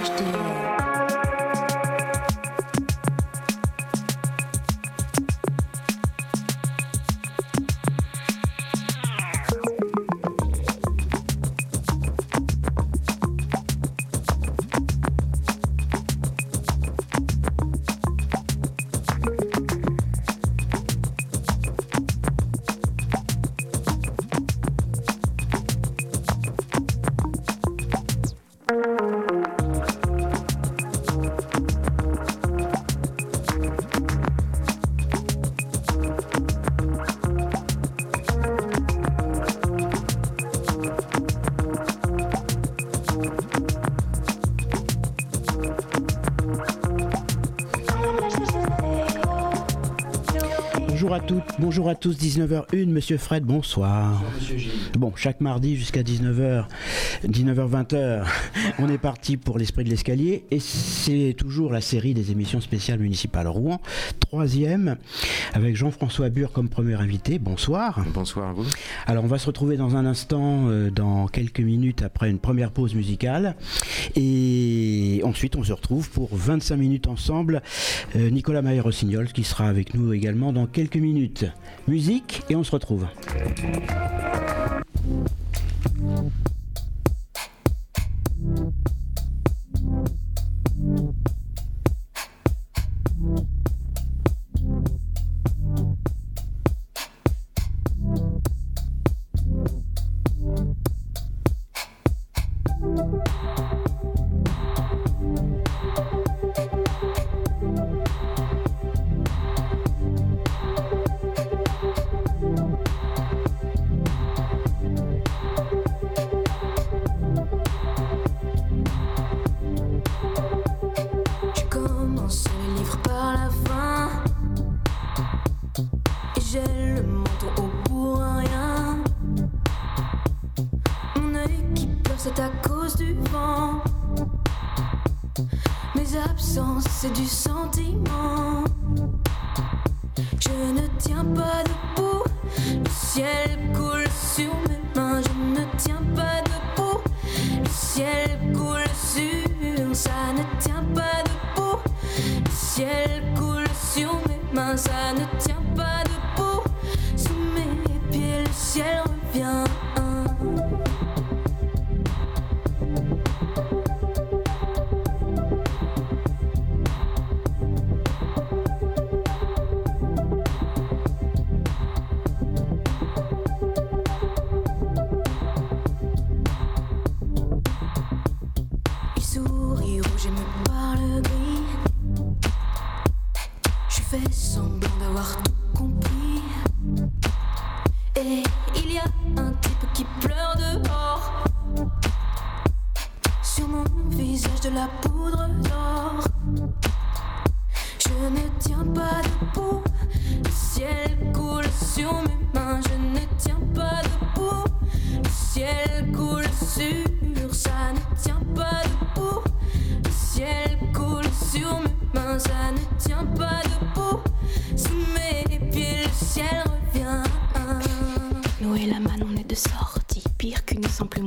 Verstehen. Bonjour à tous, 19h01, Monsieur Fred, bonsoir. Bon, chaque mardi jusqu'à 19h, 19h-20h, on est parti pour l'esprit de l'escalier et c'est toujours la série des émissions spéciales municipales Rouen, troisième, avec Jean-François Bure comme premier invité. Bonsoir. Bonsoir à vous. Alors on va se retrouver dans un instant, euh, dans quelques minutes après une première pause musicale et ensuite on se retrouve pour 25 minutes ensemble. Euh, Nicolas Mayer-Rossignol qui sera avec nous également dans quelques minutes musique et on se retrouve.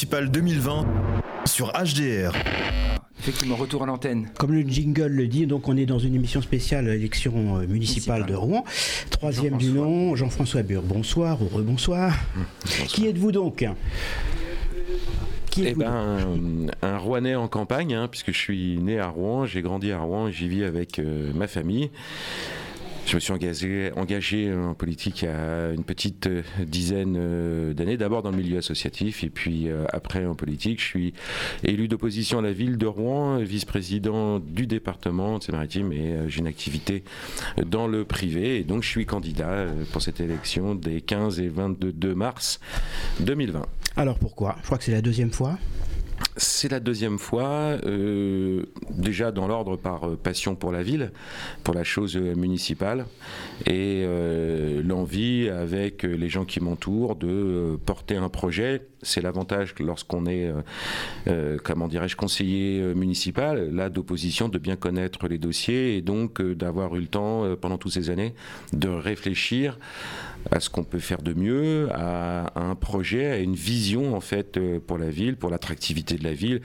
élection municipale 2020 sur HDR. Effectivement, retour à l'antenne. Comme le jingle le dit, donc on est dans une émission spéciale élection euh, municipale de Rouen. Troisième du nom, Jean-François Bure. Bonsoir ou rebonsoir. Qui êtes-vous donc? Qui eh ben, un, Rouennais en campagne, hein, puisque je suis né à Rouen, j'ai grandi à Rouen et j'y vis avec euh, ma famille. Je me suis engagé, engagé en politique il y a une petite euh, dizaine euh, d'années, d'abord dans le milieu associatif et puis euh, après en politique. Je suis élu d'opposition à la ville de Rouen, vice-président du département de Seine-Maritime et j'ai une activité dans le privé et donc je suis candidat pour cette élection des 15 et 22 mars 2020. Alors pourquoi? Je crois que c'est la deuxième fois. C'est la deuxième fois, euh, déjà dans l'ordre par euh, passion pour la ville, pour la chose euh, municipale, et l'envie avec les gens qui m'entourent de porter un projet. C'est l'avantage lorsqu'on est, comment dirais-je, conseiller municipal, là d'opposition, de bien connaître les dossiers et donc d'avoir eu le temps pendant toutes ces années de réfléchir à ce qu'on peut faire de mieux, à, un projet, à une vision en fait euh, pour la ville, pour l'attractivité de la ville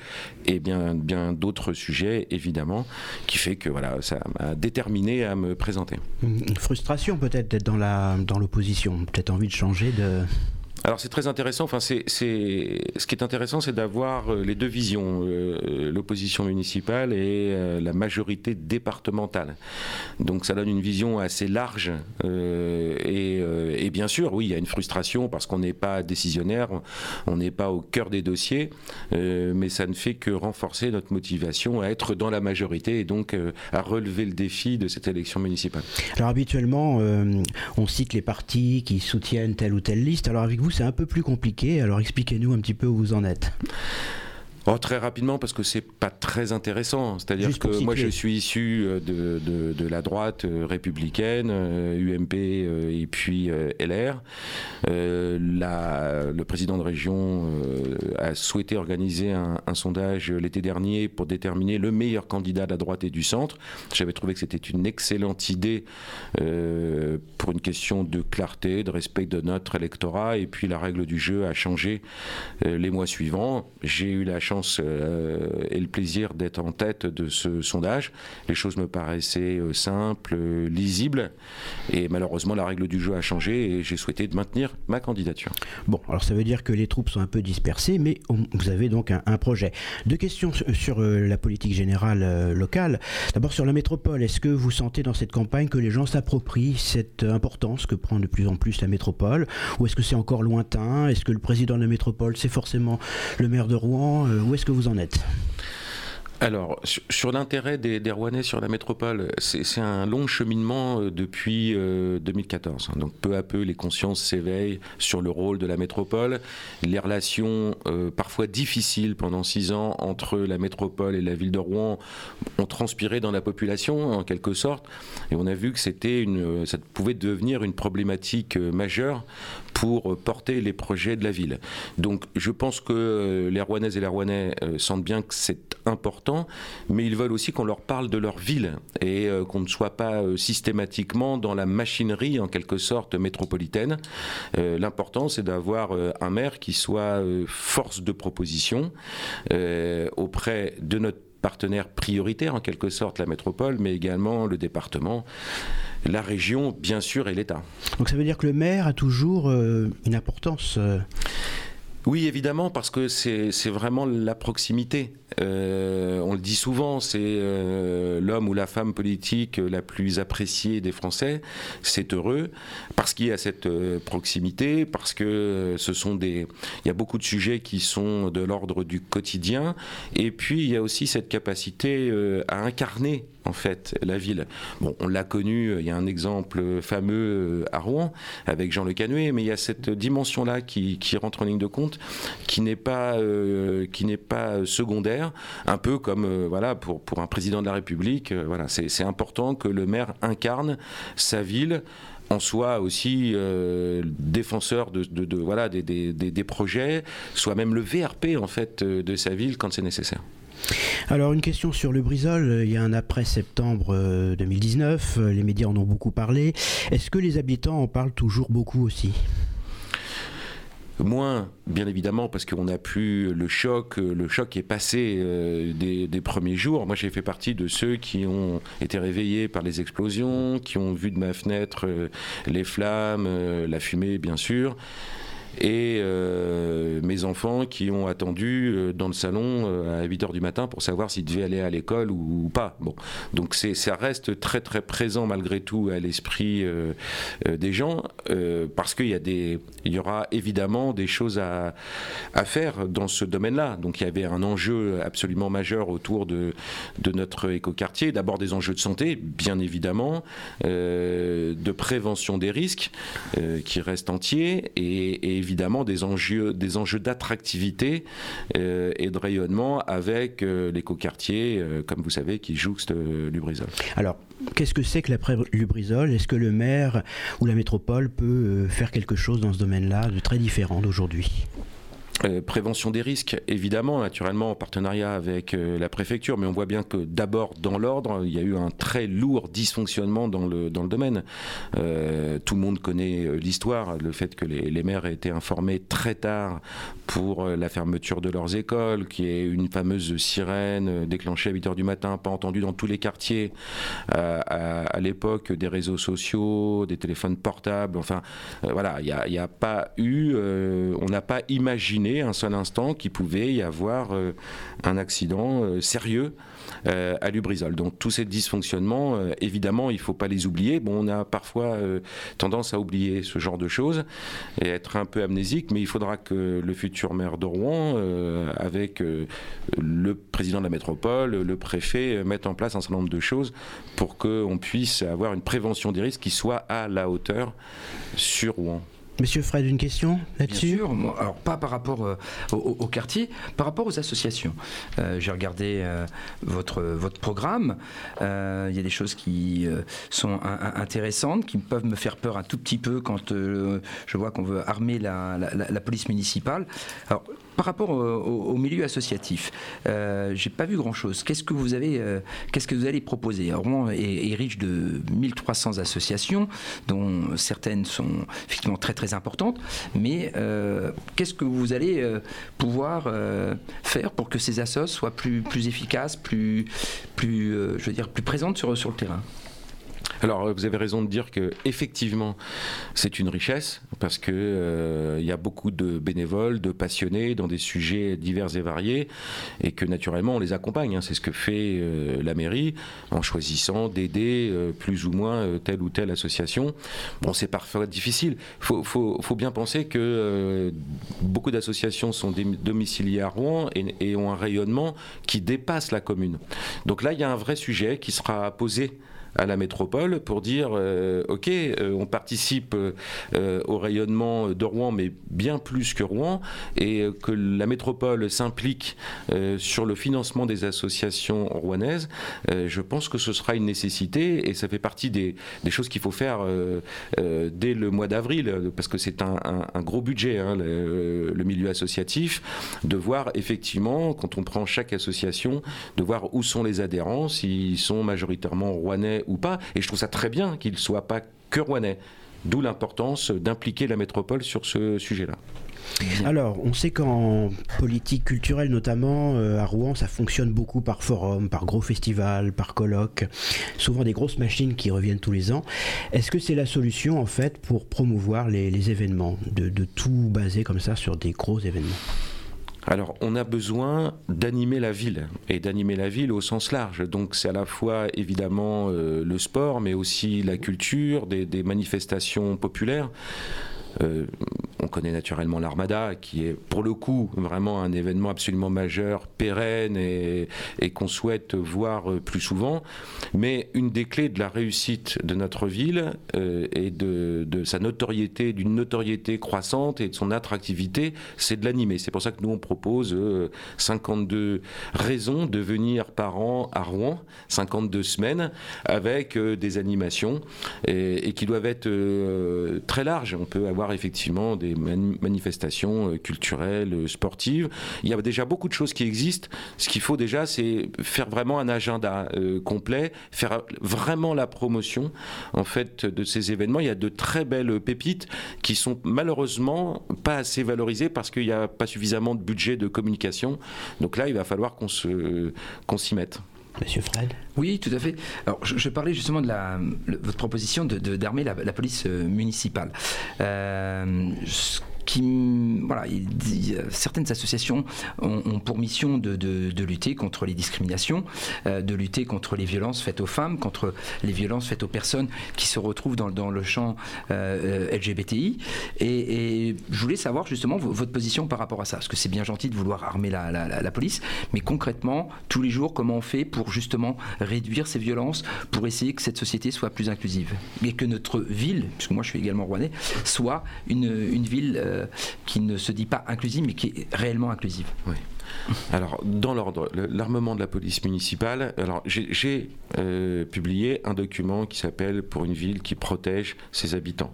et bien, bien d'autres sujets évidemment, qui fait que voilà, ça m'a déterminé à me présenter. Une frustration peut-être d'être dans la dans l'opposition, peut-être envie de changer de alors c'est très intéressant. Enfin, c'est, ce qui est intéressant, c'est d'avoir euh, les deux visions, euh, l'opposition municipale et euh, la majorité départementale. Donc ça donne une vision assez large. et, bien sûr, oui, il y a une frustration parce qu'on n'est pas décisionnaire, on n'est pas au cœur des dossiers, mais ça ne fait que renforcer notre motivation à être dans la majorité et donc à relever le défi de cette élection municipale. Alors habituellement, on cite les partis qui soutiennent telle ou telle liste. Alors avec vous, c'est un peu plus compliqué. Alors expliquez-nous un petit peu où vous en êtes. Oh, très rapidement, parce que c'est pas très intéressant. C'est-à-dire que moi, je suis issu euh, de, de, la droite euh, républicaine, UMP euh, et puis LR. La, le président de région a souhaité organiser un, un sondage l'été dernier pour déterminer le meilleur candidat de la droite et du centre. J'avais trouvé que c'était une excellente idée pour une question de clarté, de respect de notre électorat. Et puis la règle du jeu a changé les mois suivants. J'ai eu la chance euh, et le plaisir d'être en tête de ce sondage. Les choses me paraissaient euh, simples, lisibles, et malheureusement la règle du jeu a changé et j'ai souhaité maintenir ma candidature. Bon, alors ça veut dire que les troupes sont un peu dispersées, mais vous avez donc un, projet. Deux questions sur euh, la politique générale locale. D'abord sur la métropole, est-ce que vous sentez dans cette campagne que les gens s'approprient cette importance que prend de plus en plus la métropole, ou est-ce que c'est encore lointain? Est-ce que le président de la métropole, c'est forcément le maire de Rouen? Où est-ce que vous en êtes? Alors, sur, l'intérêt des, Rouennais sur la métropole, c'est un long cheminement euh, depuis 2014. Euh, Donc, peu à peu, les consciences s'éveillent sur le rôle de la métropole. Les relations, euh, parfois difficiles pendant six ans, entre la métropole et la ville de Rouen ont transpiré dans la population, en quelque sorte. Et on a vu que une, ça pouvait devenir une problématique majeure pour porter les projets de la ville. Donc je pense que les Rouennaises et les Rouennais euh, sentent bien que c'est important, mais ils veulent aussi qu'on leur parle de leur ville et euh, qu'on ne soit pas euh, systématiquement dans la machinerie en quelque sorte métropolitaine. L'important c'est d'avoir un maire qui soit force de proposition auprès de notre partenaire prioritaire en quelque sorte, la métropole, mais également le département la région, bien sûr, et l'État. Donc ça veut dire que le maire a toujours euh, une importance euh, oui, évidemment, parce que c'est vraiment la proximité. Euh, on le dit souvent, c'est euh, l'homme ou la femme politique la plus appréciée des Français. C'est heureux parce qu'il y a cette euh, proximité, parce que ce sont des, il y a beaucoup de sujets qui sont de l'ordre du quotidien, et puis il y a aussi cette capacité à incarner en fait la ville. Bon, on l'a connu. Il y a un exemple fameux à Rouen avec Jean Le Canuet, mais il y a cette dimension-là qui, rentre en ligne de compte qui n'est pas, euh, pas secondaire, un peu comme euh, voilà, pour, pour un président de la République. Euh, voilà, c'est important que le maire incarne sa ville en soit aussi défenseur de, de, voilà, des, des, des, projets, soit même le VRP en fait de sa ville quand c'est nécessaire. Alors une question sur le Brisol, il y a un après septembre 2019, les médias en ont beaucoup parlé. Est-ce que les habitants en parlent toujours beaucoup aussi? Moins, bien évidemment, parce qu'on a pu le choc, le choc est passé des, des, premiers jours. Moi, j'ai fait partie de ceux qui ont été réveillés par les explosions, qui ont vu de ma fenêtre les flammes, la fumée, bien sûr et euh, mes enfants qui ont attendu euh, dans le salon euh, à 8 h du matin pour savoir s'ils devaient aller à l'école ou, pas. Bon, donc ça reste très très présent malgré tout à l'esprit des gens parce qu'il y y aura évidemment des choses à, à faire dans ce domaine-là. Donc il y avait un enjeu absolument majeur autour de, de notre écoquartier. D'abord des enjeux de santé, bien évidemment, de prévention des risques qui restent entiers et, et évidemment des enjeux, d'attractivité euh, et de rayonnement avec euh, l'écoquartier, euh, comme vous savez, qui jouxte Lubrizol. Alors, qu'est-ce que c'est que l'après-Lubrizol Est-ce que le maire ou la métropole peut faire quelque chose dans ce domaine-là de très différent d'aujourd'hui? Euh, prévention des risques, évidemment, naturellement en partenariat avec euh, la préfecture, mais on voit bien que d'abord dans l'ordre, il y a eu un très lourd dysfonctionnement dans le, dans le domaine. Euh, tout le monde connaît l'histoire, le fait que les, maires aient été informés très tard pour la fermeture de leurs écoles, qui est une fameuse sirène déclenchée à 8 h du matin, pas entendue dans tous les quartiers, à, l'époque des réseaux sociaux, des téléphones portables, enfin voilà, il n'y a, pas eu, on n'a pas imaginé un seul instant qu'il pouvait y avoir euh, un accident euh, sérieux euh, à Lubrizol. Donc tous ces dysfonctionnements, évidemment, il ne faut pas les oublier. Bon, on a parfois tendance à oublier ce genre de choses et être un peu amnésique, mais il faudra que le futur maire de Rouen, avec le président de la métropole, le préfet, mette en place un certain nombre de choses pour qu'on puisse avoir une prévention des risques qui soit à la hauteur sur Rouen. Monsieur Fred, une question là-dessus? Bien sûr, alors pas par rapport euh, au, quartier, par rapport aux associations. Euh, j'ai regardé euh, votre, votre programme, il y a des choses qui sont intéressantes, qui peuvent me faire peur un tout petit peu quand je vois qu'on veut armer la, la, police municipale. Alors, par rapport au, milieu associatif, euh, j'ai pas vu grand-chose. Qu'est-ce que vous euh, qu'est-ce que vous allez proposer? Rouen est, riche de 1300 associations, dont certaines sont effectivement très très importantes. Mais euh, qu'est-ce que vous allez euh, pouvoir faire pour que ces assos soient plus efficaces, plus je veux dire, plus présentes sur le terrain? Alors, vous avez raison de dire que effectivement, c'est une richesse parce que euh, il y a beaucoup de bénévoles, de passionnés dans des sujets divers et variés, et que naturellement on les accompagne. Hein. C'est ce que fait euh, la mairie en choisissant d'aider euh, plus ou moins telle ou telle association. Bon, c'est parfois difficile. Faut, faut, bien penser que beaucoup d'associations sont domiciliées à Rouen et ont un rayonnement qui dépasse la commune. Donc là, il y a un vrai sujet qui sera posé à la métropole pour dire euh, ok, euh, on participe euh, au rayonnement de Rouen, mais bien plus que Rouen, et que la métropole s'implique sur le financement des associations rouennaises. je pense que ce sera une nécessité et ça fait partie des, des choses qu'il faut faire dès le mois d'avril, parce que c'est un, un, gros budget, hein, le, le, milieu associatif, de voir effectivement, quand on prend chaque association, de voir où sont les adhérents, s'ils sont majoritairement rouennais ou pas. Et je trouve ça très bien qu'il ne soit pas que rouennais. D'où l'importance d'impliquer la métropole sur ce sujet-là. Alors, on sait qu'en politique culturelle, notamment euh, à Rouen, ça fonctionne beaucoup par forum, par gros festivals, par colloques, souvent des grosses machines qui reviennent tous les ans. Est-ce que c'est la solution, en fait, pour promouvoir les, événements, de, de tout baser comme ça sur des gros événements? Alors, on a besoin d'animer la ville et d'animer la ville au sens large. Donc, c'est à la fois évidemment euh, le sport, mais aussi la culture, des manifestations populaires. Euh, on connaît naturellement l'Armada, qui est pour le coup vraiment un événement absolument majeur, pérenne et, qu'on souhaite voir euh, plus souvent. Mais une des clés de la réussite de notre ville euh, et de, sa notoriété, d'une notoriété croissante et de son attractivité, c'est de l'animer. C'est pour ça que nous on propose 52 raisons de venir par an à Rouen, 52 semaines, avec des animations et, et, qui doivent être très larges. On peut avoir effectivement des manifestations culturelles, sportives. Il y a déjà beaucoup de choses qui existent. Ce qu'il faut déjà, c'est faire vraiment un agenda complet, faire vraiment la promotion en fait de ces événements. Il y a de très belles pépites qui sont malheureusement pas assez valorisées parce qu'il n'y a pas suffisamment de budget de communication. Donc là, il va falloir qu'on s'y mette. Monsieur Fred Oui, tout à fait. Alors, je, parlais justement de votre proposition d'armer de, la, la, police euh, municipale. Euh, voilà, certaines associations ont, pour mission de, lutter contre les discriminations, euh, de lutter contre les violences faites aux femmes, contre les violences faites aux personnes qui se retrouvent dans, le champ euh, LGBTI. Et, je voulais savoir justement votre position par rapport à ça, parce que c'est bien gentil de vouloir armer la, police, mais concrètement, tous les jours, comment on fait pour justement réduire ces violences, pour essayer que cette société soit plus inclusive, et que notre ville, puisque moi je suis également rouennais, soit une, ville euh, euh, qui ne se dit pas inclusive, mais qui est réellement inclusive. Oui. Alors, dans l'ordre, l'armement de la police municipale, alors j'ai euh, publié un document qui s'appelle Pour une ville qui protège ses habitants.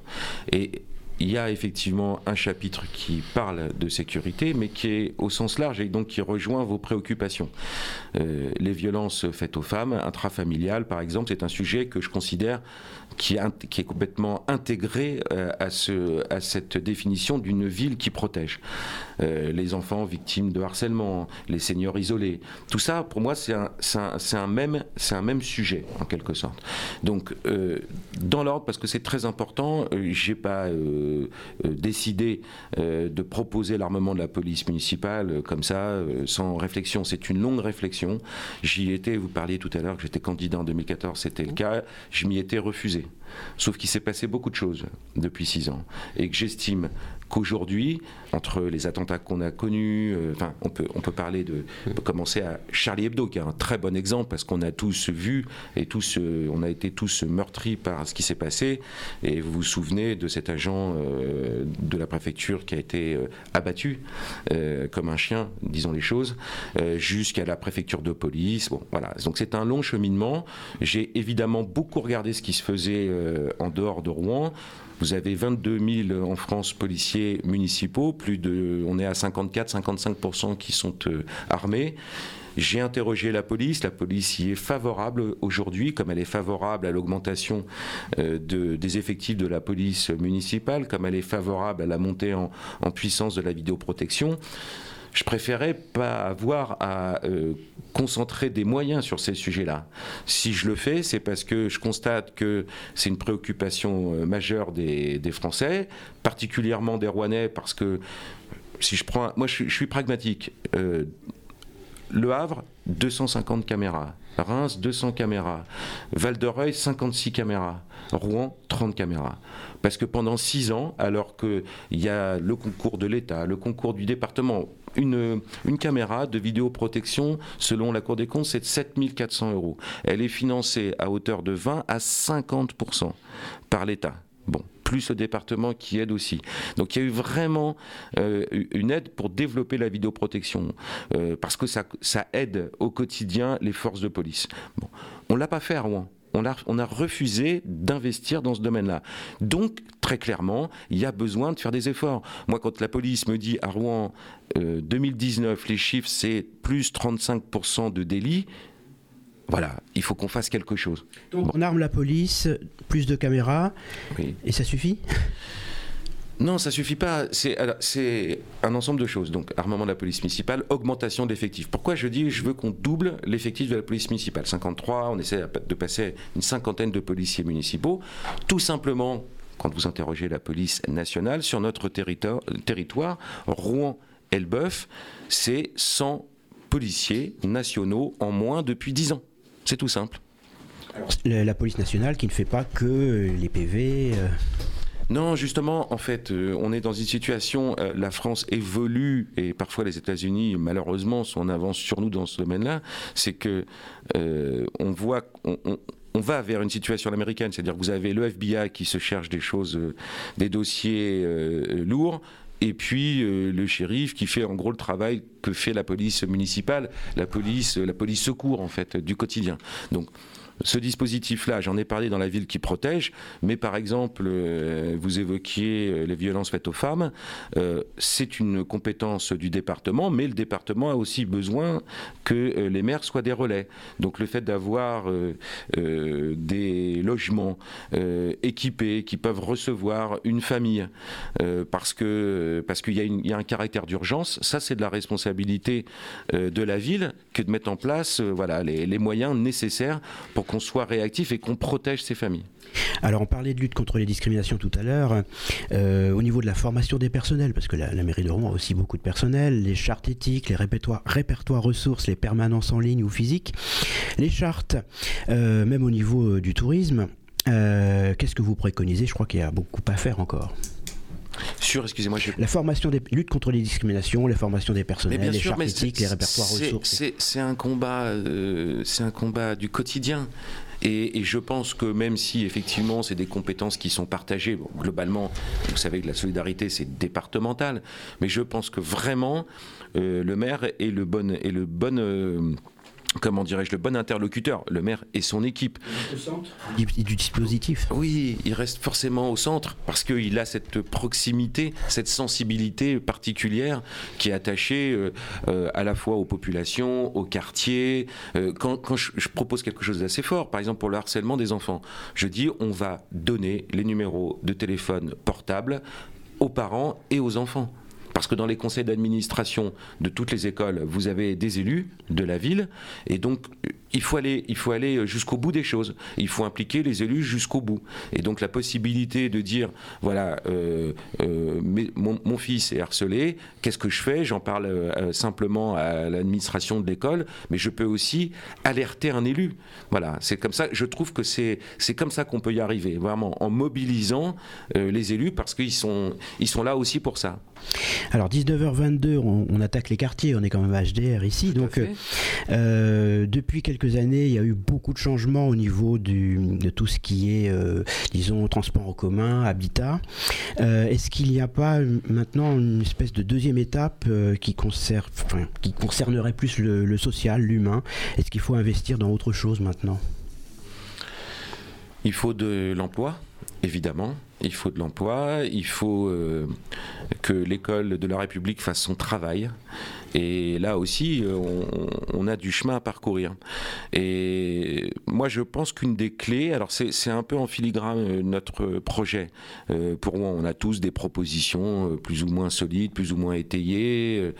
Et il y a effectivement un chapitre qui parle de sécurité, mais qui est au sens large et donc qui rejoint vos préoccupations. Euh, les violences faites aux femmes, intrafamiliales par exemple, c'est un sujet que je considère qui est, complètement intégré euh, à, ce, à cette définition d'une ville qui protège. Euh, les enfants victimes de harcèlement, les seniors isolés, tout ça, pour moi, c'est un, même, un même sujet, en quelque sorte. Donc, euh, dans l'ordre, parce que c'est très important, j'ai pas décidé de proposer l'armement de la police municipale comme ça, sans réflexion. C'est une longue réflexion. J'y étais, vous parliez tout à l'heure que j'étais candidat en 2014, c'était le cas. Je m'y étais refusé. Sauf qu'il s'est passé beaucoup de choses depuis six ans. Et que j'estime qu'aujourd'hui, entre les attentats qu'on a connus, euh, enfin, on peut, on peut parler de, commencer à Charlie Hebdo, qui est un très bon exemple parce qu'on a tous vu et tous, euh, on a été tous meurtris par ce qui s'est passé. Et vous vous souvenez de cet agent euh, de la préfecture qui a été abattu comme un chien, disons les choses, jusqu'à la préfecture de police. Bon, voilà. Donc c'est un long cheminement. J'ai évidemment beaucoup regardé ce qui se faisait en dehors de Rouen. Vous avez 22 000 en France policiers municipaux, on est à 54-55% qui sont euh, armés. J'ai interrogé la police, la police y est favorable aujourd'hui, comme elle est favorable à l'augmentation euh, des effectifs de la police municipale, comme elle est favorable à la montée en puissance de la vidéoprotection je préférais pas avoir à euh, concentrer des moyens sur ces sujets-là. Si je le fais, c'est parce que je constate que c'est une préoccupation euh, majeure des, Français, particulièrement des Rouennais, parce que si je prends, moi je, suis pragmatique. Euh, le Havre, 250 caméras. Reims, 200 caméras. Val de Reuil, 56 caméras. Rouen, 30 caméras. Parce que pendant 6 ans, alors qu'il y a le concours de l'État, le concours du département, une, caméra de vidéoprotection, selon la Cour des comptes, c'est de 7400 euros. Elle est financée à hauteur de 20 à 50% par l'État. Bon, plus le département qui aide aussi. Donc il y a eu vraiment euh, une aide pour développer la vidéoprotection, euh, parce que ça, aide au quotidien les forces de police. On ne l'a pas fait à Rouen on a, refusé d'investir dans ce domaine-là. Donc, très clairement, il y a besoin de faire des efforts. Moi, quand la police me dit à Rouen, 2019, euh, les chiffres, c'est plus 35% de délits, voilà, il faut qu'on fasse quelque chose. Donc, on arme la police, plus de caméras, et ça suffit? Non, ça suffit pas. C'est un ensemble de choses. Donc, armement de la police municipale, augmentation d'effectifs. Pourquoi je dis je veux qu'on double l'effectif de la police municipale? 53, on essaie de passer une cinquantaine de policiers municipaux. Tout simplement, quand vous interrogez la police nationale, sur notre territoire, territoire Rouen-Elbeuf, c'est 100 policiers nationaux en moins depuis 10 ans. C'est tout simple. la police nationale qui ne fait pas que les PV. Euh, non, justement, en fait, euh, on est dans une situation, euh, la France évolue, et parfois les États-Unis, malheureusement, sont en avance sur nous dans ce domaine-là, c'est que euh, on voit... On, va vers une situation américaine, c'est-à-dire que vous avez le FBI qui se cherche des choses, des dossiers lourds, et puis le shérif qui fait en gros le travail que fait la police municipale, la police, la police secours en fait du quotidien. Donc ce dispositif-là, j'en ai parlé dans la ville qui protège, mais par exemple, euh, vous évoquiez euh, les violences faites aux femmes, euh, c'est une compétence du département, mais le département a aussi besoin que les maires soient des relais. Donc le fait d'avoir des logements équipés qui peuvent recevoir une famille, parce parce qu'il y, y, a un caractère d'urgence, ça c'est de la responsabilité de la ville que de mettre en place voilà, les, les moyens nécessaires pour qu'on soit réactif et qu'on protège ces familles. Alors on parlait de lutte contre les discriminations tout à l'heure, euh, au niveau de la formation des personnels, parce que la, mairie de Rouen a aussi beaucoup de personnel, les chartes éthiques, les répertoires, répertoires ressources, les permanences en ligne ou physiques, les chartes, euh, même au niveau euh, du tourisme. Qu'est-ce que vous préconisez? Je crois qu'il y a beaucoup à faire encore. Sur, excusez-moi, la formation des lutte contre les discriminations, la formation des personnels, les chartes éthiques, les répertoires ressources. C'est un combat, c'est un combat du quotidien. Et, je pense que même si effectivement c'est des compétences qui sont partagées, globalement, vous savez que la solidarité c'est départemental, mais je pense que vraiment euh, le maire est le bon, est le bon euh, comment dirais-je, le bon interlocuteur, le maire et son équipe. Au centre du, dispositif. Oui, il reste forcément au centre parce qu'il a cette proximité, cette sensibilité particulière qui est attachée euh, euh, à la fois aux populations, aux quartiers. Euh, quand, je, je, propose quelque chose d'assez fort, par exemple pour le harcèlement des enfants, je dis on va donner les numéros de téléphone portable aux parents et aux enfants. Parce que dans les conseils d'administration de toutes les écoles, vous avez des élus de la ville, et donc il faut aller, il faut aller jusqu'au bout des choses. Il faut impliquer les élus jusqu'au bout. Et donc la possibilité de dire, voilà, euh, euh, mon, fils est harcelé, qu'est-ce que je fais? J'en parle euh, simplement à l'administration de l'école, mais je peux aussi alerter un élu. Voilà, c'est comme ça. Je trouve que c'est c'est comme ça qu'on peut y arriver, vraiment en mobilisant les élus parce qu'ils sont ils sont là aussi pour ça. Alors 19h22, on, attaque les quartiers, on est quand même HDR ici, donc depuis quelques années, il y a eu beaucoup de changements au niveau de tout ce qui est, euh, disons, transport en commun, habitat. Euh, est-ce qu'il n'y a pas maintenant une espèce de deuxième étape euh, qui, qui concernerait plus le social, l'humain? Est-ce qu'il faut investir dans autre chose maintenant? Il faut de l'emploi, évidemment il faut de l'emploi, il faut euh, que l'école de la République fasse son travail. Et là aussi, euh, on, a du chemin à parcourir. Et moi, je pense qu'une des clés, alors c'est un peu en filigrane euh, notre projet. pour moi, on a tous des propositions plus ou moins solides, plus ou moins étayées,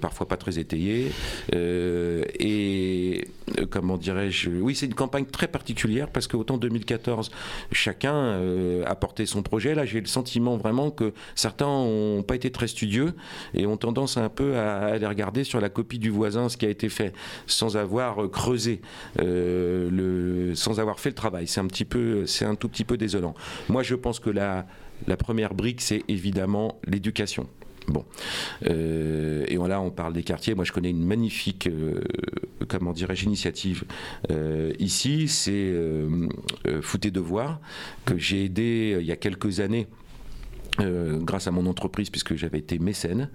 parfois pas très étayées. et comment dirais-je Oui, c'est une campagne très particulière parce qu'autant 2014, chacun apporte son projet. Là, j'ai le sentiment vraiment que certains n'ont pas été très studieux et ont tendance un peu à aller regarder sur la copie du voisin ce qui a été fait sans avoir creusé, euh, le, sans avoir fait le travail. C'est un petit peu, c'est un tout petit peu désolant. Moi, je pense que la, première brique, c'est évidemment l'éducation. Bon. Euh, et là, on parle des quartiers. Moi, je connais une magnifique, euh, comment dirais-je, initiative euh, ici. C'est Fouté Devoir, que j'ai aidé il y a quelques années euh, grâce à mon entreprise puisque j'avais été mécène.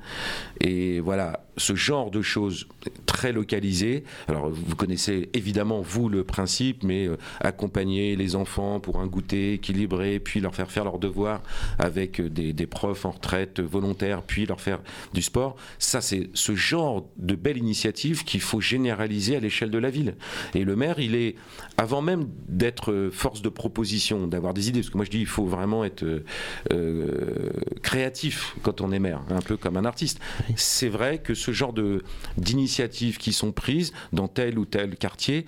Et voilà, ce genre de choses très localisées. Alors vous connaissez évidemment vous le principe, mais euh, accompagner les enfants pour un goûter équilibré, puis leur faire faire leurs devoirs avec des, des profs en retraite volontaires, puis leur faire du sport. Ça c'est ce genre de belle initiative qu'il faut généraliser à l'échelle de la ville. Et le maire, il est avant même d'être force de proposition, d'avoir des idées, parce que moi je dis il faut vraiment être euh, euh, créatif quand on est maire, un peu comme un artiste. C'est vrai que ce genre de d'initiatives qui sont prises dans tel ou tel quartier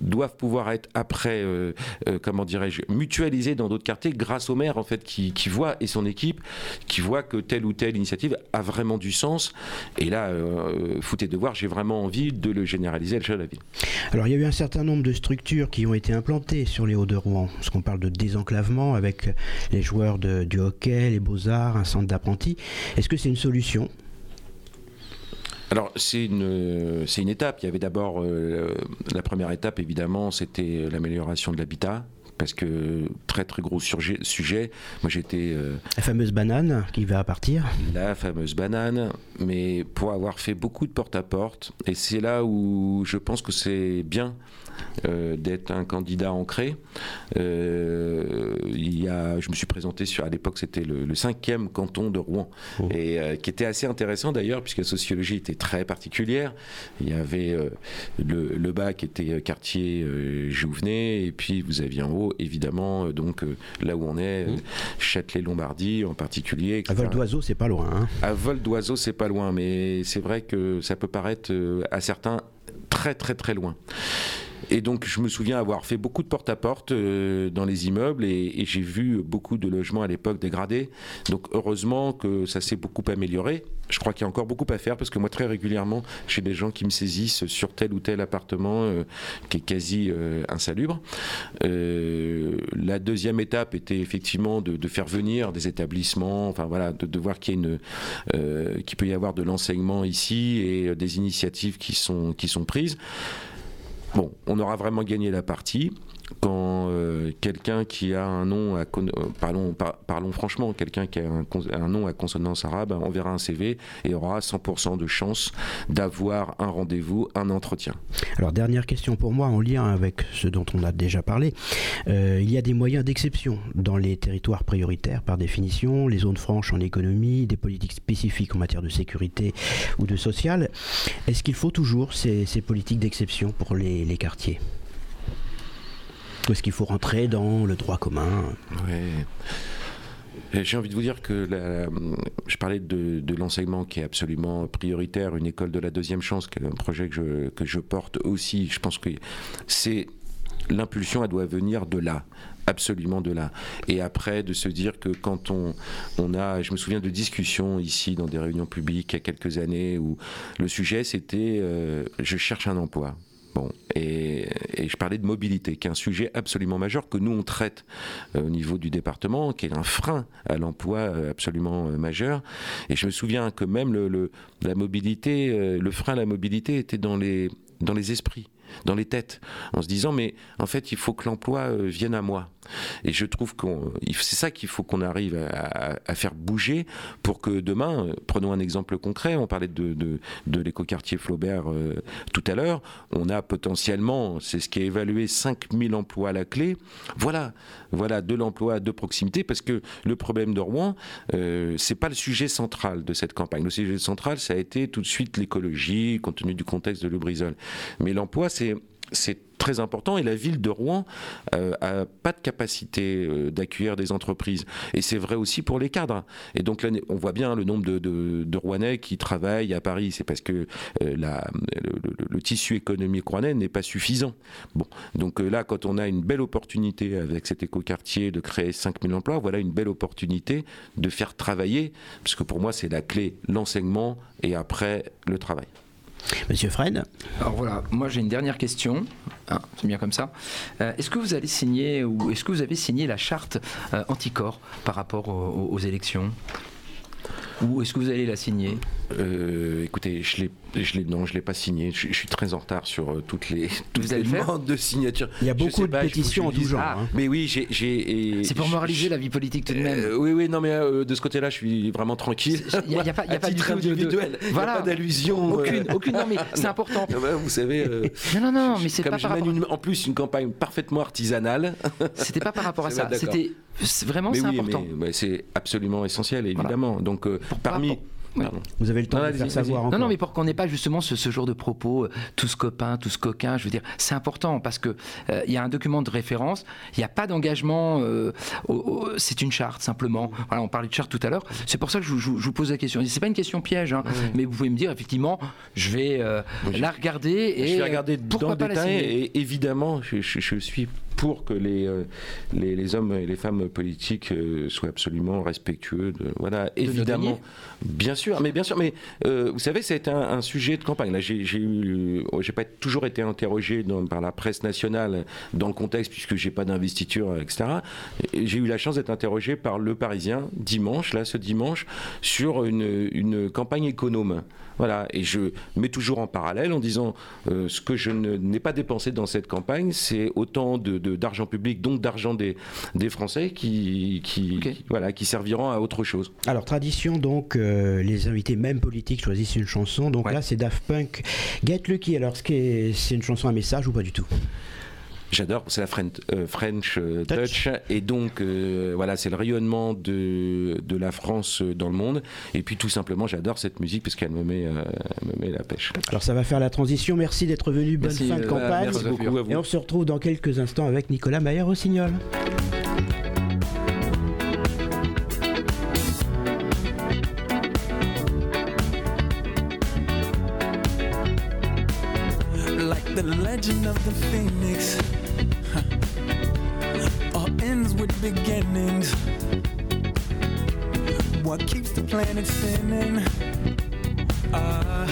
doivent pouvoir être après, euh, euh, comment dirais-je, mutualisées dans d'autres quartiers grâce au maire en fait qui, voit et son équipe qui voit que telle ou telle initiative a vraiment du sens. Et là, foutez de voir, j'ai vraiment envie de le généraliser à l'échelle de la ville. Alors il y a eu un certain nombre de structures qui ont été implantées sur les Hauts-de-Rouen, parce qu'on parle de désenclavement avec les joueurs du hockey, les beaux-arts, un centre d'apprentis. Est-ce que c'est une solution alors c'est une, une étape. Il y avait d'abord euh, la première étape, évidemment, c'était l'amélioration de l'habitat parce que très très gros sujet. sujet. Moi j'étais. Euh, la fameuse banane qui va partir. La fameuse banane, mais pour avoir fait beaucoup de porte-à-porte, et c'est là où je pense que c'est bien euh, d'être un candidat ancré. Euh, il y a, je me suis présenté sur, à l'époque, c'était le, cinquième canton de Rouen, oh. et euh, qui était assez intéressant d'ailleurs, puisque la sociologie était très particulière. Il y avait le, bas qui était quartier Jouvenet, et puis vous aviez en haut, évidemment, donc là où on est, Châtelet-Lombardie en particulier. À vol d'oiseau, c'est pas loin. Hein. À vol d'oiseau, c'est pas loin, mais c'est vrai que ça peut paraître à certains très très très loin. Et donc, je me souviens avoir fait beaucoup de porte-à-porte euh, dans les immeubles et, j'ai vu beaucoup de logements à l'époque dégradés. Donc, heureusement que ça s'est beaucoup amélioré. Je crois qu'il y a encore beaucoup à faire parce que moi, très régulièrement, j'ai des gens qui me saisissent sur tel ou tel appartement euh, qui est quasi euh, insalubre. la deuxième étape était effectivement de, faire venir des établissements, enfin voilà, de, voir qu'il y a peut y avoir de l'enseignement ici et des initiatives qui sont, qui sont prises. Bon, on aura vraiment gagné la partie quand euh, quelqu'un qui a un nom à euh, parlons, parlons franchement, quelqu'un qui a un, nom à consonance arabe, on verra un CV et aura 100% de chance d'avoir un rendez-vous, un entretien. Alors dernière question pour moi en lien avec ce dont on a déjà parlé. Euh, il y a des moyens d'exception dans les territoires prioritaires par définition, les zones franches en économie, des politiques spécifiques en matière de sécurité ou de social. Est-ce qu'il faut toujours ces, politiques d'exception pour les quartiers? Est-ce qu'il faut rentrer dans le droit commun J'ai envie de vous dire que je parlais de, l'enseignement qui est absolument prioritaire, une école de la deuxième chance, qui est un projet que je, que je porte aussi. Je pense que c'est l'impulsion, elle doit venir de là absolument de là. Et après, de se dire que quand on, on a, je me souviens de discussions ici dans des réunions publiques il y a quelques années où le sujet c'était euh, je cherche un emploi. Bon, et, je parlais de mobilité, qui est un sujet absolument majeur que nous on traite euh, au niveau du département, qui est un frein à l'emploi euh, absolument euh, majeur. Et je me souviens que même le, la mobilité, le frein à la mobilité était dans les, dans les esprits dans les têtes, en se disant mais en fait il faut que l'emploi vienne à moi. Et je trouve que c'est ça qu'il faut qu'on arrive à, faire bouger pour que demain, euh, prenons un exemple concret, on parlait de, de, l'écoquartier Flaubert euh, tout à l'heure, on a potentiellement, c'est ce qui est évalué, 5000 emplois à la clé. Voilà, voilà de l'emploi de proximité, parce que le problème de Rouen, euh, c'est pas le sujet central de cette campagne. Le sujet central, ça a été tout de suite l'écologie, compte tenu du contexte de Lubrizol. Mais l'emploi, c'est très important. Et la ville de Rouen euh, a pas de capacité euh, d'accueillir des entreprises. Et c'est vrai aussi pour les cadres. Et donc là on voit bien le nombre de, Rouennais qui travaillent à Paris. C'est parce que euh, le, tissu économique rouennais n'est pas suffisant. Donc là quand on a une belle opportunité avec cet écoquartier de créer 5000 emplois voilà une belle opportunité de faire travailler. Parce que pour moi c'est la clé l'enseignement et après le travail Monsieur Fred Alors voilà, moi j'ai une dernière question. Ah, c'est bien comme ça. Euh, est-ce que vous allez signer ou est-ce que vous avez signé la charte euh, anticorps par rapport aux élections? Ou est-ce que vous allez la signer? Euh, écoutez, je l'ai, je l'ai, non, je l'ai pas signé. Je, suis très en retard sur euh, toutes les, toutes les demandes de signature. Il y a beaucoup de pétitions en tout genre. Hein. Mais oui, j'ai. j'ai c'est pour moraliser la vie politique tout de même. Euh, oui, oui, non, mais de ce côté-là, je suis vraiment tranquille. Il n'y a, pas, y a pas du tout individuel. De, voilà. pas d'allusion. Aucune, aucune. Non, mais c'est important. vous savez. non, non, non, mais c'est pas par rapport. en plus une campagne parfaitement artisanale. C'était pas par rapport à ça. C'était vraiment c'est important. Mais, c'est absolument essentiel, évidemment. Donc parmi vous avez le temps de faire savoir Non, non, mais pour qu'on n'ait pas justement ce, ce, genre de propos, euh, tous copains, tous coquins, je veux dire, c'est important parce que euh, il y a un document de référence, il n'y a pas d'engagement, euh, c'est une charte simplement. Voilà, on parlait de charte tout à l'heure. C'est pour ça que je, vous pose la question. C'est pas une question piège, hein, mais vous pouvez me dire effectivement, je vais la regarder et je vais regarder dans le détail. Et évidemment, je, je suis pour que les, les, les, hommes et les femmes politiques soient absolument respectueux. De, voilà, évidemment, bien sûr mais bien sûr, mais euh, vous savez, c'est un, un, sujet de campagne. Là, j'ai eu, j'ai pas toujours été interrogé par la presse nationale dans le contexte puisque j'ai pas d'investiture, etc. J'ai eu la chance d'être interrogé par Le Parisien dimanche, là, ce dimanche, sur une, une campagne économe. Voilà, et je mets toujours en parallèle en disant euh, ce que je n'ai pas dépensé dans cette campagne, c'est autant d'argent de, public, donc d'argent des, des Français, qui, qui, voilà, qui serviront à autre chose. Alors, tradition, donc, euh, les invités, même politiques, choisissent une chanson. Donc là, c'est Daft Punk, Get Lucky. Alors, c'est une chanson à message ou pas du tout? J'adore, c'est la euh, French, euh, Touch. Et donc, euh, voilà, c'est le rayonnement de, de, la France dans le monde. Et puis, tout simplement, j'adore cette musique parce qu'elle me, met, me met la pêche. Alors, ça va faire la transition. Merci d'être venu. Bonne fin de campagne. Merci beaucoup à vous. Et on se retrouve dans quelques instants avec Nicolas Maillard-Rossignol. Planet spinning? Ah,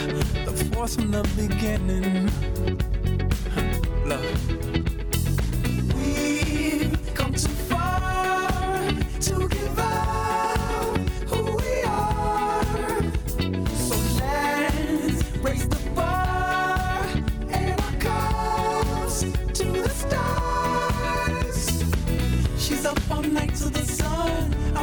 the force from the beginning.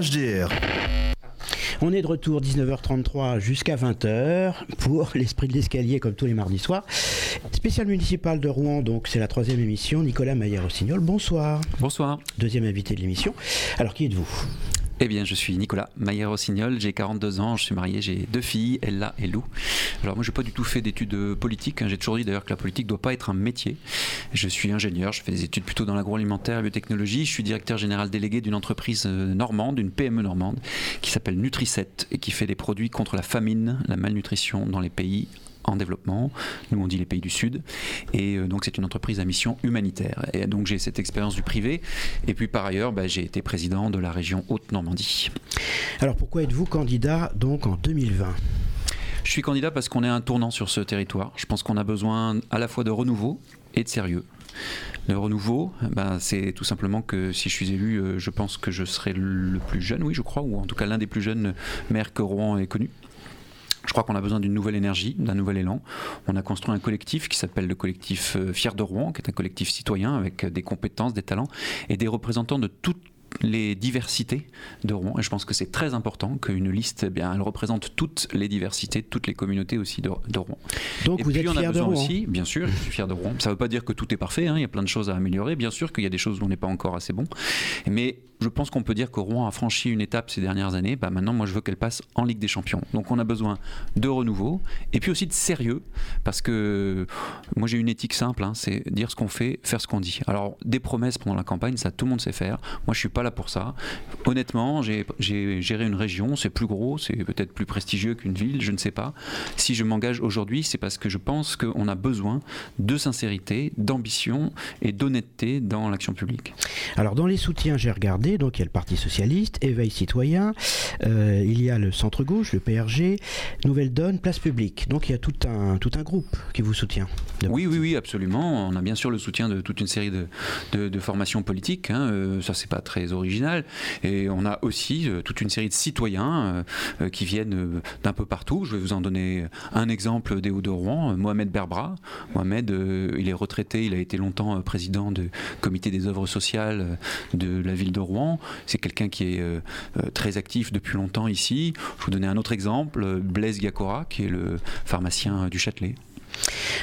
HDR. On est de retour 19h33 jusqu'à 20h pour l'esprit de l'escalier comme tous les mardis soirs. Spécial municipal de Rouen, donc c'est la troisième émission. Nicolas Maillard-Rossignol, bonsoir. Bonsoir. Deuxième invité de l'émission. Alors qui êtes-vous? Eh bien, je suis Nicolas Maillard-Rossignol, j'ai 42 ans, je suis marié, j'ai deux filles, Ella et Lou. Alors moi, je n'ai pas du tout fait d'études politiques, hein. j'ai toujours dit d'ailleurs que la politique doit pas être un métier. Je suis ingénieur, je fais des études plutôt dans l'agroalimentaire et biotechnologie, je suis directeur général délégué d'une entreprise euh, normande, une PME normande, qui s'appelle Nutricet et qui fait des produits contre la famine, la malnutrition dans les pays en développement. Nous, on dit les pays du Sud. Et euh, donc, c'est une entreprise à mission humanitaire. Et donc, j'ai cette expérience du privé. Et puis, par ailleurs, bah, j'ai été président de la région Haute-Normandie. Alors, pourquoi êtes-vous candidat donc en 2020 je suis candidat parce qu'on est un tournant sur ce territoire. Je pense qu'on a besoin à la fois de renouveau et de sérieux. Le renouveau, ben, c'est tout simplement que si je suis élu, euh, je pense que je serai le plus jeune, oui, je crois, ou en tout cas l'un des plus jeunes maires que Rouen ait connu. Je crois qu'on a besoin d'une nouvelle énergie, d'un nouvel élan. On a construit un collectif qui s'appelle le collectif euh, Fier de Rouen, qui est un collectif citoyen avec des compétences, des talents et des représentants de toutes les diversités de Rouen. Et je pense que c'est très important qu'une liste, eh bien, elle représente toutes les diversités, toutes les communautés aussi de, Rouen. Donc vous êtes on a besoin de aussi, bien sûr, je suis fier de Rouen. Ça ne veut pas dire que tout est parfait, hein. il y a plein de choses à améliorer. Bien sûr qu'il y a des choses où on n'est pas encore assez bon. Mais je pense qu'on peut dire que Rouen a franchi une étape ces dernières années. Bah maintenant, moi, je veux qu'elle passe en Ligue des Champions. Donc, on a besoin de renouveau et puis aussi de sérieux, parce que moi, j'ai une éthique simple, hein, c'est dire ce qu'on fait, faire ce qu'on dit. Alors, des promesses pendant la campagne, ça, tout le monde sait faire. Moi, je suis pas là pour ça. Honnêtement, j'ai géré une région, c'est plus gros, c'est peut-être plus prestigieux qu'une ville, je ne sais pas. Si je m'engage aujourd'hui, c'est parce que je pense qu'on a besoin de sincérité, d'ambition et d'honnêteté dans l'action publique. Alors, dans les soutiens, j'ai regardé donc il y a le Parti Socialiste, Éveil Citoyen, euh, il y a le Centre Gauche, le PRG, Nouvelle Donne, Place Publique. Donc il y a tout un, tout un groupe qui vous soutient. Oui, oui, oui, absolument. On a bien sûr le soutien de toute une série de, de, formations politiques. Hein. Euh, ça, c'est pas très original. Et on a aussi euh, toute une série de citoyens qui viennent d'un peu partout. Je vais vous en donner un exemple des Hauts-de-Rouen, Mohamed Berbra. Mohamed, il est retraité, il a été longtemps président du comité des œuvres sociales de la ville de Rouen c'est quelqu'un qui est euh, euh, très actif depuis longtemps ici. Je vous donner un autre exemple, Blaise Gacora, qui est le pharmacien du Châtelet.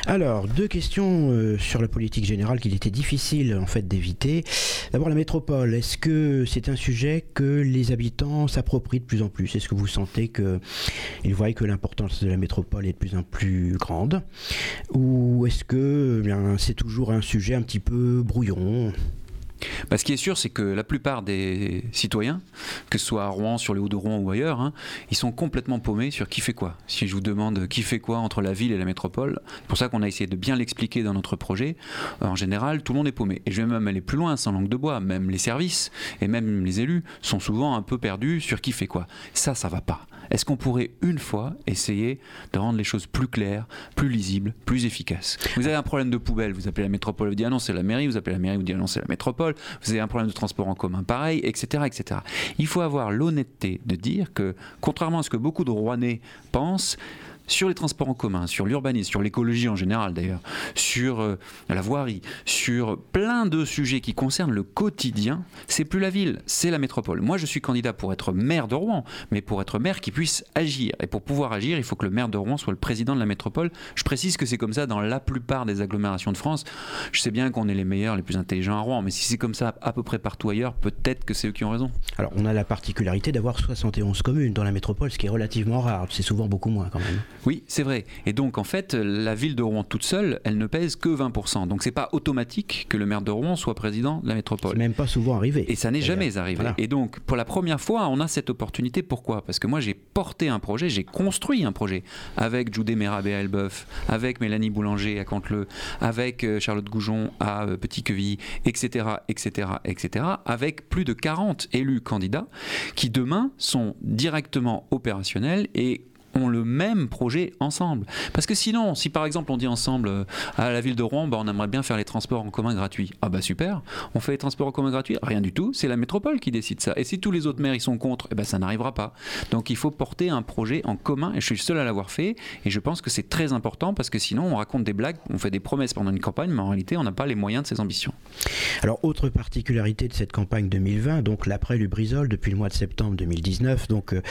Alors, deux questions euh, sur la politique générale qu'il était difficile en fait d'éviter. D'abord la métropole, est-ce que c'est un sujet que les habitants s'approprient de plus en plus? Est-ce que vous sentez qu'ils voient que l'importance de la métropole est de plus en plus grande? Ou est-ce que eh c'est toujours un sujet un petit peu brouillon? Bah, ce qui est sûr, c'est que la plupart des citoyens, que ce soit à Rouen, sur les Hauts-de-Rouen ou ailleurs, hein, ils sont complètement paumés sur qui fait quoi. Si je vous demande qui fait quoi entre la ville et la métropole, c'est pour ça qu'on a essayé de bien l'expliquer dans notre projet. En général, tout le monde est paumé. Et je vais même aller plus loin, sans langue de bois. Même les services et même les élus sont souvent un peu perdus sur qui fait quoi. Ça, ça va pas. Est-ce qu'on pourrait une fois essayer de rendre les choses plus claires, plus lisibles, plus efficaces? Vous avez un problème de poubelle, vous appelez la métropole, vous dites ah non c'est la mairie, vous appelez la mairie, vous dites ah non c'est la métropole, vous avez un problème de transport en commun, pareil, etc. etc. Il faut avoir l'honnêteté de dire que, contrairement à ce que beaucoup de Rouennais pensent, sur les transports en commun, sur l'urbanisme, sur l'écologie en général d'ailleurs, sur euh, la voirie, sur plein de sujets qui concernent le quotidien, c'est plus la ville, c'est la métropole. Moi, je suis candidat pour être maire de Rouen, mais pour être maire qui puisse agir. Et pour pouvoir agir, il faut que le maire de Rouen soit le président de la métropole. Je précise que c'est comme ça dans la plupart des agglomérations de France. Je sais bien qu'on est les meilleurs, les plus intelligents à Rouen, mais si c'est comme ça à peu près partout ailleurs, peut-être que c'est eux qui ont raison. Alors, on a la particularité d'avoir 71 communes dans la métropole, ce qui est relativement rare. C'est souvent beaucoup moins quand même. Oui, c'est vrai. Et donc, en fait, la ville de Rouen toute seule, elle ne pèse que 20%. Donc, c'est pas automatique que le maire de Rouen soit président de la métropole. C'est même pas souvent arrivé. Et ça n'est jamais arrivé. Et donc, pour la première fois, on a cette opportunité. Pourquoi? Parce que moi, j'ai porté un projet, j'ai construit un projet avec Judé Mérabé à Elbeuf, avec Mélanie Boulanger à Canteleu, avec euh, Charlotte Goujon à euh, Petit-Quevilly, etc., etc., etc., avec plus de 40 élus candidats qui demain sont directement opérationnels et ont le même projet ensemble. Parce que sinon, si par exemple on dit ensemble euh, à la ville de Rouen, bah, on aimerait bien faire les transports en commun gratuits. Ah bah super, on fait les transports en commun gratuits Rien du tout, c'est la métropole qui décide ça. Et si tous les autres maires y sont contre, eh ben, ça n'arrivera pas. Donc il faut porter un projet en commun, et je suis le seul à l'avoir fait, et je pense que c'est très important parce que sinon on raconte des blagues, on fait des promesses pendant une campagne, mais en réalité on n'a pas les moyens de ses ambitions. Alors autre particularité de cette campagne 2020, donc l'après Lubrizol depuis le mois de septembre 2019, donc euh,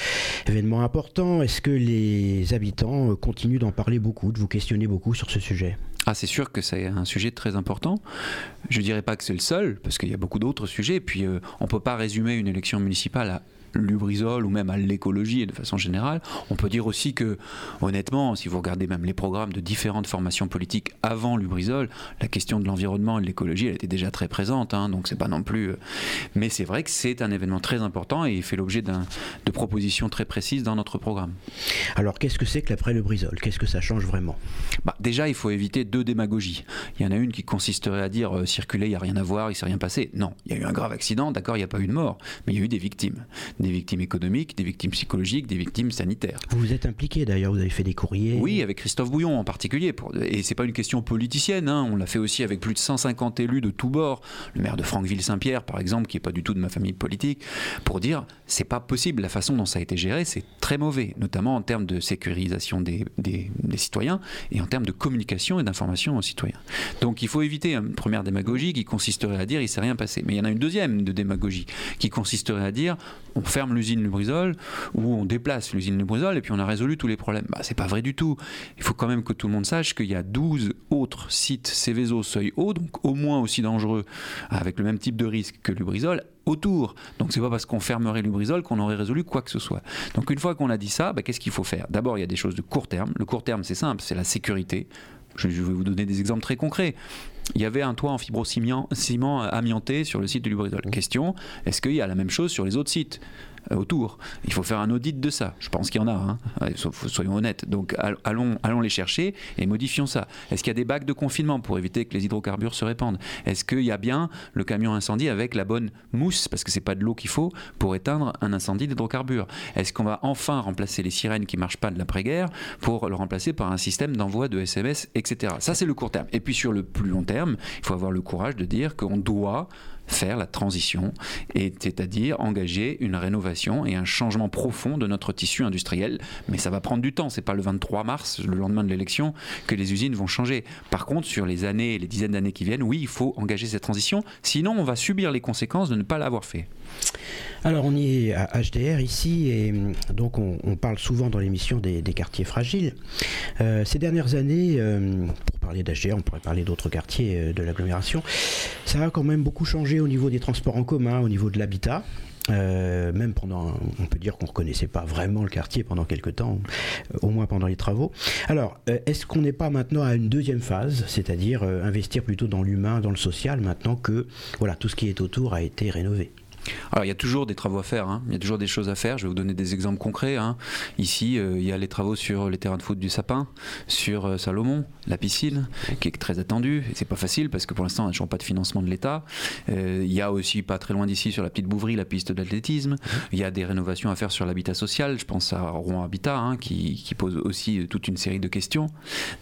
événement important, est-ce que les les habitants euh, continuent d'en parler beaucoup, de vous questionner beaucoup sur ce sujet ah, c'est sûr que c'est un sujet très important. Je ne dirais pas que c'est le seul, parce qu'il y a beaucoup d'autres sujets. Et puis, euh, on ne peut pas résumer une élection municipale à Lubrizol ou même à l'écologie et de façon générale. On peut dire aussi que, honnêtement, si vous regardez même les programmes de différentes formations politiques avant Lubrizol, la question de l'environnement et de l'écologie, elle était déjà très présente, hein, donc c'est pas non plus. Euh, mais c'est vrai que c'est un événement très important et il fait l'objet de propositions très précises dans notre programme. Alors, qu'est-ce que c'est que l'après-Lubrizol Qu'est-ce que ça change vraiment? Bah, Déjà, il faut éviter deux démagogies. Il y en a une qui consisterait à dire euh, circuler, il n'y a rien à voir, il ne s'est rien passé. Non, il y a eu un grave accident, d'accord, il n'y a pas eu de mort, mais il y a eu des victimes. Des victimes économiques, des victimes psychologiques, des victimes sanitaires. Vous vous êtes impliqué d'ailleurs, vous avez fait des courriers Oui, avec Christophe Bouillon en particulier. Pour, et c'est pas une question politicienne, hein, on l'a fait aussi avec plus de 150 élus de tous bords. Le maire de Franqueville-Saint-Pierre, par exemple, qui n'est pas du tout de ma famille politique, pour dire c'est pas possible, la façon dont ça a été géré, c'est très mauvais, notamment en termes de sécurisation des, des, des citoyens et en termes de communication et d'information aux citoyens. Donc il faut éviter une première démagogie qui consisterait à dire il s'est rien passé. Mais il y en a une deuxième de démagogie qui consisterait à dire on ferme l'usine Lubrizol ou on déplace l'usine Lubrizol et puis on a résolu tous les problèmes. Bah, c'est pas vrai du tout. Il faut quand même que tout le monde sache qu'il y a 12 autres sites Céveso seuil haut, donc au moins aussi dangereux, avec le même type de risque que Lubrizol, autour. Donc c'est pas parce qu'on fermerait Lubrizol qu'on aurait résolu quoi que ce soit. Donc une fois qu'on a dit ça, bah, qu'est-ce qu'il faut faire? D'abord, il y a des choses de court terme. Le court terme, c'est simple, c'est la sécurité. Je vais vous donner des exemples très concrets. Il y avait un toit en fibrociment amianté sur le site de Lubrizol. Question, est-ce qu'il y a la même chose sur les autres sites? Autour. Il faut faire un audit de ça. Je pense qu'il y en a, hein. soyons honnêtes. Donc allons, allons les chercher et modifions ça. Est-ce qu'il y a des bacs de confinement pour éviter que les hydrocarbures se répandent? Est-ce qu'il y a bien le camion incendie avec la bonne mousse, parce que c'est pas de l'eau qu'il faut, pour éteindre un incendie d'hydrocarbures? Est-ce qu'on va enfin remplacer les sirènes qui marchent pas de l'après-guerre pour le remplacer par un système d'envoi de SMS, etc. Ça, c'est le court terme. Et puis sur le plus long terme, il faut avoir le courage de dire qu'on doit faire la transition, c'est-à-dire engager une rénovation et un changement profond de notre tissu industriel. Mais ça va prendre du temps, c'est pas le 23 mars, le lendemain de l'élection, que les usines vont changer. Par contre, sur les années les dizaines d'années qui viennent, oui, il faut engager cette transition, sinon on va subir les conséquences de ne pas l'avoir fait. Alors on y est à HDR ici et donc on, parle souvent dans l'émission des, quartiers fragiles. Euh, ces dernières années, euh, parler d'HDR, on pourrait parler d'autres quartiers euh, de l'agglomération, ça a quand même beaucoup changé au niveau des transports en commun, au niveau de l'habitat. même pendant, on peut dire qu'on ne reconnaissait pas vraiment le quartier pendant quelques temps, au moins pendant les travaux. Alors, est-ce qu'on n'est pas maintenant à une deuxième phase, c'est-à-dire investir plutôt dans l'humain, dans le social, maintenant que voilà tout ce qui est autour a été rénové? Alors il y a toujours des travaux à faire, hein. il y a toujours des choses à faire. Je vais vous donner des exemples concrets. Hein. Ici, euh, il y a les travaux sur les terrains de foot du Sapin, sur euh, Salomon, la piscine, qui est très attendue. C'est pas facile parce que pour l'instant, on n'a toujours pas de financement de l'État. Euh, il y a aussi pas très loin d'ici sur la petite Bouvry, la piste d'athlétisme. Il y a des rénovations à faire sur l'habitat social. Je pense à Rouen Habitat, hein, qui, qui, pose aussi toute une série de questions.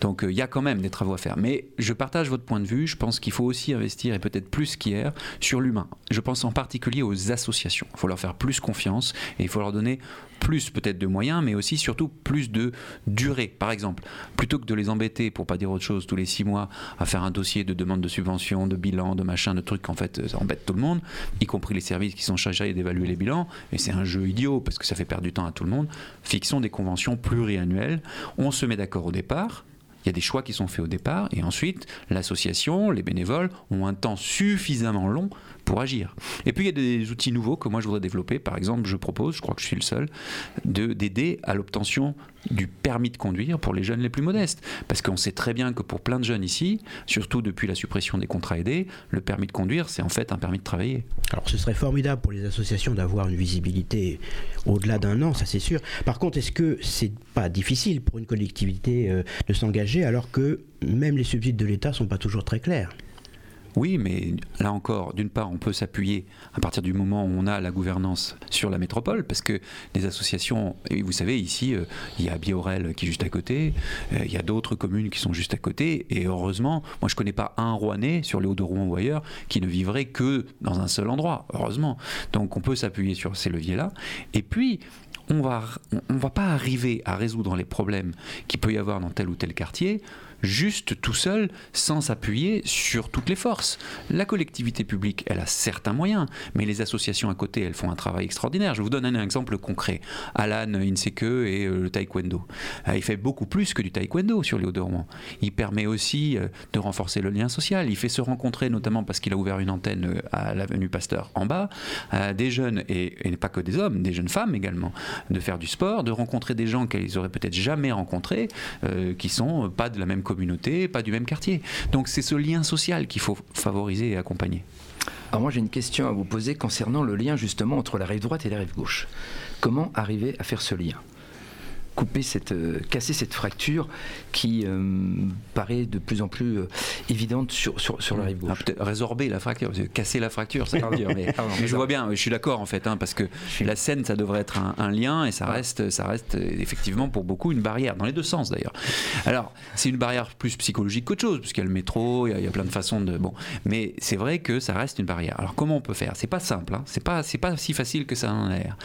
Donc il y a quand même des travaux à faire. Mais je partage votre point de vue. Je pense qu'il faut aussi investir et peut-être plus qu'hier sur l'humain. Je pense en particulier associations. Il faut leur faire plus confiance et il faut leur donner plus peut-être de moyens, mais aussi surtout plus de durée. Par exemple, plutôt que de les embêter, pour pas dire autre chose, tous les six mois à faire un dossier de demande de subvention, de bilan, de machin, de trucs, en fait, ça embête tout le monde, y compris les services qui sont chargés d'évaluer les bilans, et c'est un jeu idiot parce que ça fait perdre du temps à tout le monde. Fixons des conventions pluriannuelles, on se met d'accord au départ, il y a des choix qui sont faits au départ, et ensuite, l'association, les bénévoles ont un temps suffisamment long pour agir. Et puis il y a des outils nouveaux que moi je voudrais développer. Par exemple, je propose, je crois que je suis le seul, d'aider à l'obtention du permis de conduire pour les jeunes les plus modestes. Parce qu'on sait très bien que pour plein de jeunes ici, surtout depuis la suppression des contrats aidés, le permis de conduire, c'est en fait un permis de travailler. Alors ce serait formidable pour les associations d'avoir une visibilité au-delà d'un an, ça c'est sûr. Par contre, est-ce que c'est pas difficile pour une collectivité euh, de s'engager alors que même les subsides de l'État sont pas toujours très clairs? Oui, mais là encore, d'une part, on peut s'appuyer à partir du moment où on a la gouvernance sur la métropole, parce que les associations, vous savez, ici, euh, il y a Biorel qui est juste à côté, euh, il y a d'autres communes qui sont juste à côté, et heureusement, moi je connais pas un Rouennais sur les Hauts-de-Rouen ou ailleurs qui ne vivrait que dans un seul endroit, heureusement. Donc on peut s'appuyer sur ces leviers-là. Et puis, on va, on va pas arriver à résoudre les problèmes qu'il peut y avoir dans tel ou tel quartier juste tout seul sans s'appuyer sur toutes les forces. La collectivité publique, elle a certains moyens, mais les associations à côté, elles font un travail extraordinaire. Je vous donne un exemple concret. Alan Inseke et euh, le taekwondo. Euh, il fait beaucoup plus que du taekwondo sur les Hauts-de-Rouen. Il permet aussi euh, de renforcer le lien social. Il fait se rencontrer, notamment parce qu'il a ouvert une antenne à l'avenue Pasteur en bas, des jeunes, et, pas que des hommes, des jeunes femmes également, de faire du sport, de rencontrer des gens qu'ils auraient peut-être jamais rencontrés, qui sont pas de la même communauté, pas du même quartier. Donc c'est ce lien social qu'il faut favoriser et accompagner. Alors moi j'ai une question à vous poser concernant le lien justement entre la rive droite et la rive gauche. Comment arriver à faire ce lien? Couper cette, euh, casser cette fracture qui euh, paraît de plus en plus euh, évidente sur, sur, sur la rive gauche. Ah, résorber la fracture, casser la fracture, ça veut dire. Mais, mais je vois bien, je suis d'accord en fait, hein, parce que la scène, ça devrait être un, lien et ça reste, ça reste effectivement pour beaucoup une barrière, dans les deux sens d'ailleurs. Alors, c'est une barrière plus psychologique qu'autre chose, puisqu'il y a le métro, il y a, plein de façons de. Bon, mais c'est vrai que ça reste une barrière. Alors, comment on peut faire? C'est pas simple, hein, c'est pas, pas si facile que ça en a l'air.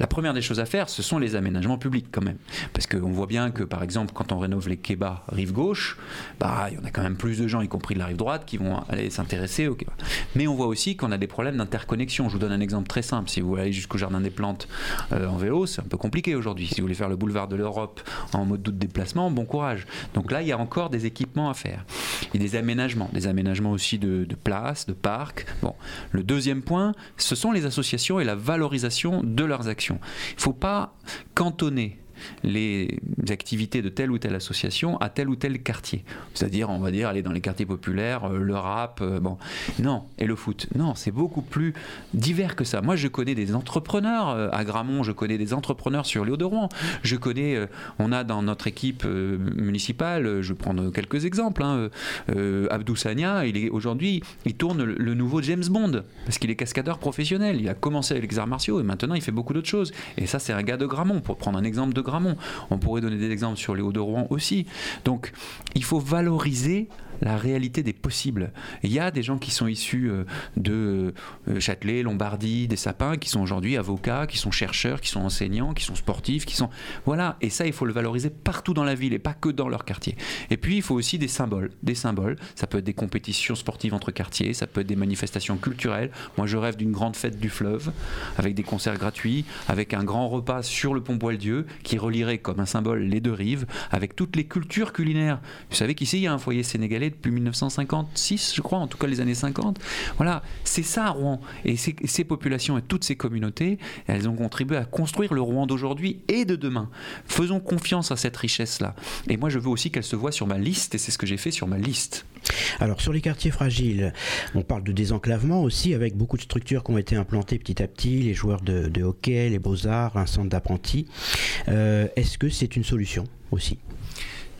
La première des choses à faire, ce sont les aménagements publics quand même. Parce qu'on voit bien que, par exemple, quand on rénove les kebabs rive gauche, bah, il y en a quand même plus de gens, y compris de la rive droite, qui vont aller s'intéresser au kebab. Mais on voit aussi qu'on a des problèmes d'interconnexion. Je vous donne un exemple très simple. Si vous aller jusqu'au Jardin des Plantes euh, en vélo, c'est un peu compliqué aujourd'hui. Si vous voulez faire le boulevard de l'Europe en mode doute déplacement, bon courage. Donc là, il y a encore des équipements à faire. A des aménagements, des aménagements aussi de, de places, de parcs. Bon. Le deuxième point, ce sont les associations et la valorisation de leurs actions. Il ne faut pas cantonner les activités de telle ou telle association à tel ou tel quartier. C'est-à-dire, on va dire, aller dans les quartiers populaires, euh, le rap, euh, bon. Non, et le foot. Non, c'est beaucoup plus divers que ça. Moi, je connais des entrepreneurs euh, à Gramont, je connais des entrepreneurs sur les Hauts-de-Rouen. Je connais, on a dans notre équipe municipale, je vais prendre quelques exemples, hein, Abdou Sania, il est aujourd'hui, il tourne le, nouveau James Bond, parce qu'il est cascadeur professionnel. Il a commencé avec les arts martiaux et maintenant il fait beaucoup d'autres choses. Et ça, c'est un gars de Gramont, pour prendre un exemple de Gramont on pourrait donner des exemples sur les Hauts-de-Rouen aussi. Donc, il faut valoriser la réalité des possibles. Il y a des gens qui sont issus euh, de euh, Châtelet, Lombardie, des Sapins, qui sont aujourd'hui avocats, qui sont chercheurs, qui sont enseignants, qui sont sportifs, qui sont... Voilà, et ça, il faut le valoriser partout dans la ville et pas que dans leur quartier. Et puis, il faut aussi des symboles. Des symboles, ça peut être des compétitions sportives entre quartiers, ça peut être des manifestations culturelles. Moi, je rêve d'une grande fête du fleuve, avec des concerts gratuits, avec un grand repas sur le pont Bois-le-Dieu, qui relierait comme un symbole les deux rives, avec toutes les cultures culinaires. Vous savez qu'ici, il y a un foyer sénégalais depuis 1956, je crois, en tout cas les années 50. Voilà, c'est ça Rouen. Et ces, populations et toutes ces communautés, elles ont contribué à construire le Rouen d'aujourd'hui et de demain. Faisons confiance à cette richesse-là. Et moi, je veux aussi qu'elle se voit sur ma liste, et c'est ce que j'ai fait sur ma liste. Alors, sur les quartiers fragiles, on parle de désenclavement aussi, avec beaucoup de structures qui ont été implantées petit à petit, les joueurs de, hockey, les beaux-arts, un centre d'apprentis. Euh, est-ce que c'est une solution aussi?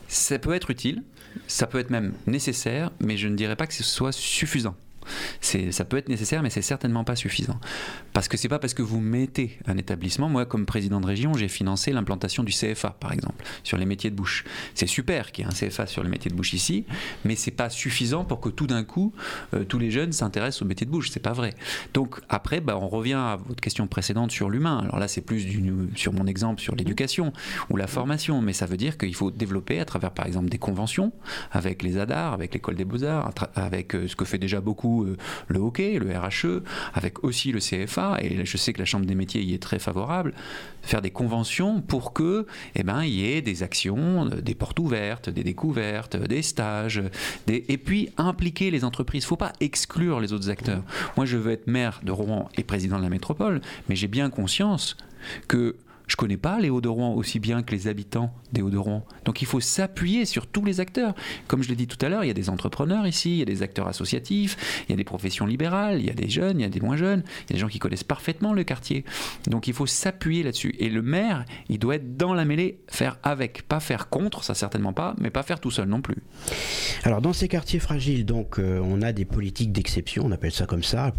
Ça peut être utile, ça peut être même nécessaire, mais je ne dirais pas que ce soit suffisant ça peut être nécessaire, mais c'est certainement pas suffisant. Parce que c'est pas parce que vous mettez un établissement. Moi, comme président de région, j'ai financé l'implantation du CFA, par exemple, sur les métiers de bouche. C'est super qu'il y ait un CFA sur les métiers de bouche ici, mais c'est pas suffisant pour que tout d'un coup, euh, tous les jeunes s'intéressent aux métiers de bouche. C'est pas vrai. Donc après, bah, on revient à votre question précédente sur l'humain. Alors là, c'est plus sur mon exemple sur l'éducation ou la formation, mais ça veut dire qu'il faut développer à travers, par exemple, des conventions avec les ADAR, avec l'école des beaux-arts, avec euh, ce que fait déjà beaucoup euh, le hockey, le RHE, avec aussi le CFA, et je sais que la Chambre des métiers y est très favorable, faire des conventions pour que, eh ben, y ait des actions, des portes ouvertes, des découvertes, des stages, et puis impliquer les entreprises. Il ne faut pas exclure les autres acteurs. Moi, je veux être maire de Rouen et président de la métropole, mais j'ai bien conscience que je connais pas les Hauts-de-Rouen aussi bien que les habitants des Hauts-de-Rouen. Donc il faut s'appuyer sur tous les acteurs. Comme je l'ai dit tout à l'heure, il y a des entrepreneurs ici, il y a des acteurs associatifs, il y a des professions libérales, il y a des jeunes, il y a des moins jeunes, il y a des gens qui connaissent parfaitement le quartier. Donc il faut s'appuyer là-dessus. Et le maire, il doit être dans la mêlée, faire avec, pas faire contre, ça certainement pas, mais pas faire tout seul non plus. Alors dans ces quartiers fragiles, donc euh, on a des politiques d'exception, on appelle ça comme ça,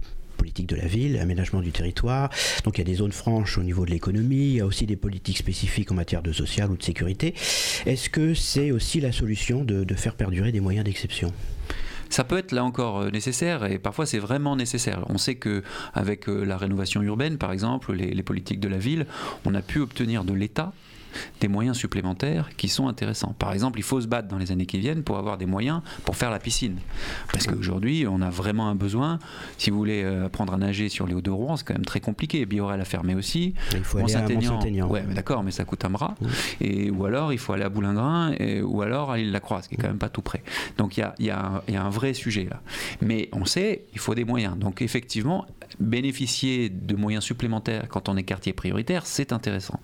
politique de la ville, aménagement du territoire. Donc il y a des zones franches au niveau de l'économie, il y a aussi des politiques spécifiques en matière de social ou de sécurité. Est-ce que c'est aussi la solution de, faire perdurer des moyens d'exception? Ça peut être là encore euh, nécessaire et parfois c'est vraiment nécessaire. On sait que avec euh, la rénovation urbaine, par exemple, les, les politiques de la ville, on a pu obtenir de l'État des moyens supplémentaires qui sont intéressants. Par exemple, il faut se battre dans les années qui viennent pour avoir des moyens pour faire la piscine. Parce qu'aujourd'hui, on a vraiment un besoin. Si vous voulez euh, apprendre à nager sur les Hauts-de-Rouen, c'est quand même très compliqué. Biorel a fermé aussi. Il faut aller à Mont-Saint-Aignan. Ouais, mais d'accord, mais ça coûte un bras. Et, ou alors, il faut aller à Boulingrin, et, ou alors à l'île-la-Croix, ce qui est quand même pas tout près. Donc il y a, y, a y a un vrai sujet là. Mais on sait, il faut des moyens. Donc effectivement, bénéficier de moyens supplémentaires quand on est quartier prioritaire, c'est intéressant.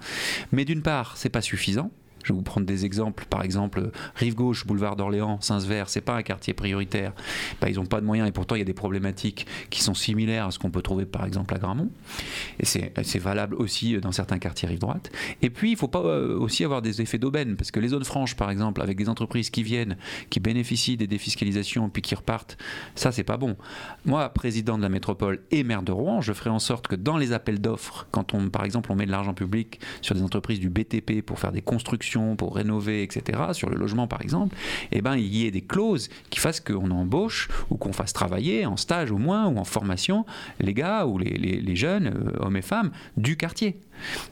Mais d'une part, c'est pas suffisant. Je vais vous prendre des exemples. Par exemple, Rive Gauche, boulevard d'Orléans, Saint-Sever, c'est pas un quartier prioritaire. Bah, ils n'ont pas de moyens et pourtant il y a des problématiques qui sont similaires à ce qu'on peut trouver par exemple à Gramont. Et c'est valable aussi dans certains quartiers rive droite. Et puis il ne faut pas euh, aussi avoir des effets d'aubaine parce que les zones franches, par exemple, avec des entreprises qui viennent, qui bénéficient des défiscalisations puis qui repartent, ça c'est pas bon. Moi, président de la métropole et maire de Rouen, je ferai en sorte que dans les appels d'offres, quand on, par exemple, on met de l'argent public sur des entreprises du BTP pour faire des constructions pour rénover, etc., sur le logement par exemple, eh ben, il y ait des clauses qui fassent qu'on embauche ou qu'on fasse travailler en stage au moins ou en formation les gars ou les, jeunes, euh, hommes et femmes, du quartier.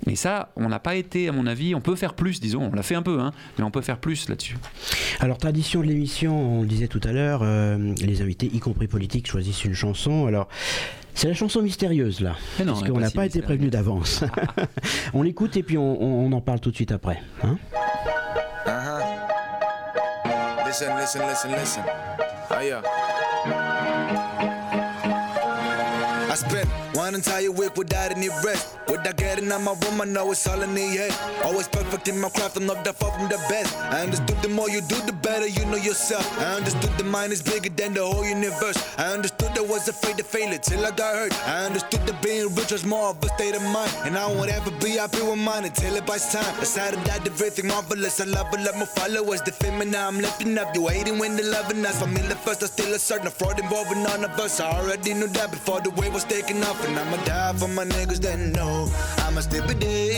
Et ça, on n'a pas été, à mon avis, on peut faire plus, disons, on l'a fait un peu, hein, mais on peut faire plus là-dessus. Alors, tradition de l'émission, on disait tout à l'heure, euh, les invités, y compris politiques, choisissent une chanson. Alors, c'est la chanson mystérieuse là, non, parce qu'on n'a pas, été prévenu d'avance. on l'écoute et puis on, en parle tout de suite après. Hein uh-huh. Listen, listen, listen, listen. Ah, One entire week without any rest. Without getting out my room, I know it's all in the head. Always perfect in my craft, I'm not that far from the best. I understood the more you do, the better you know yourself. I understood the mind is bigger than the whole universe. I understood I was afraid to fail it till I got hurt. I understood that being rich was more of a state of mind. And I won't ever be happy with mine until it buys time. Decided that everything marvelous. I love it, love my followers. The fame now I'm lifting up. You waiting when the loving us. the first, I still a certain fraud involving none of us. I already knew that before the wave was taking off. And I'ma die for my niggas that know I'ma still be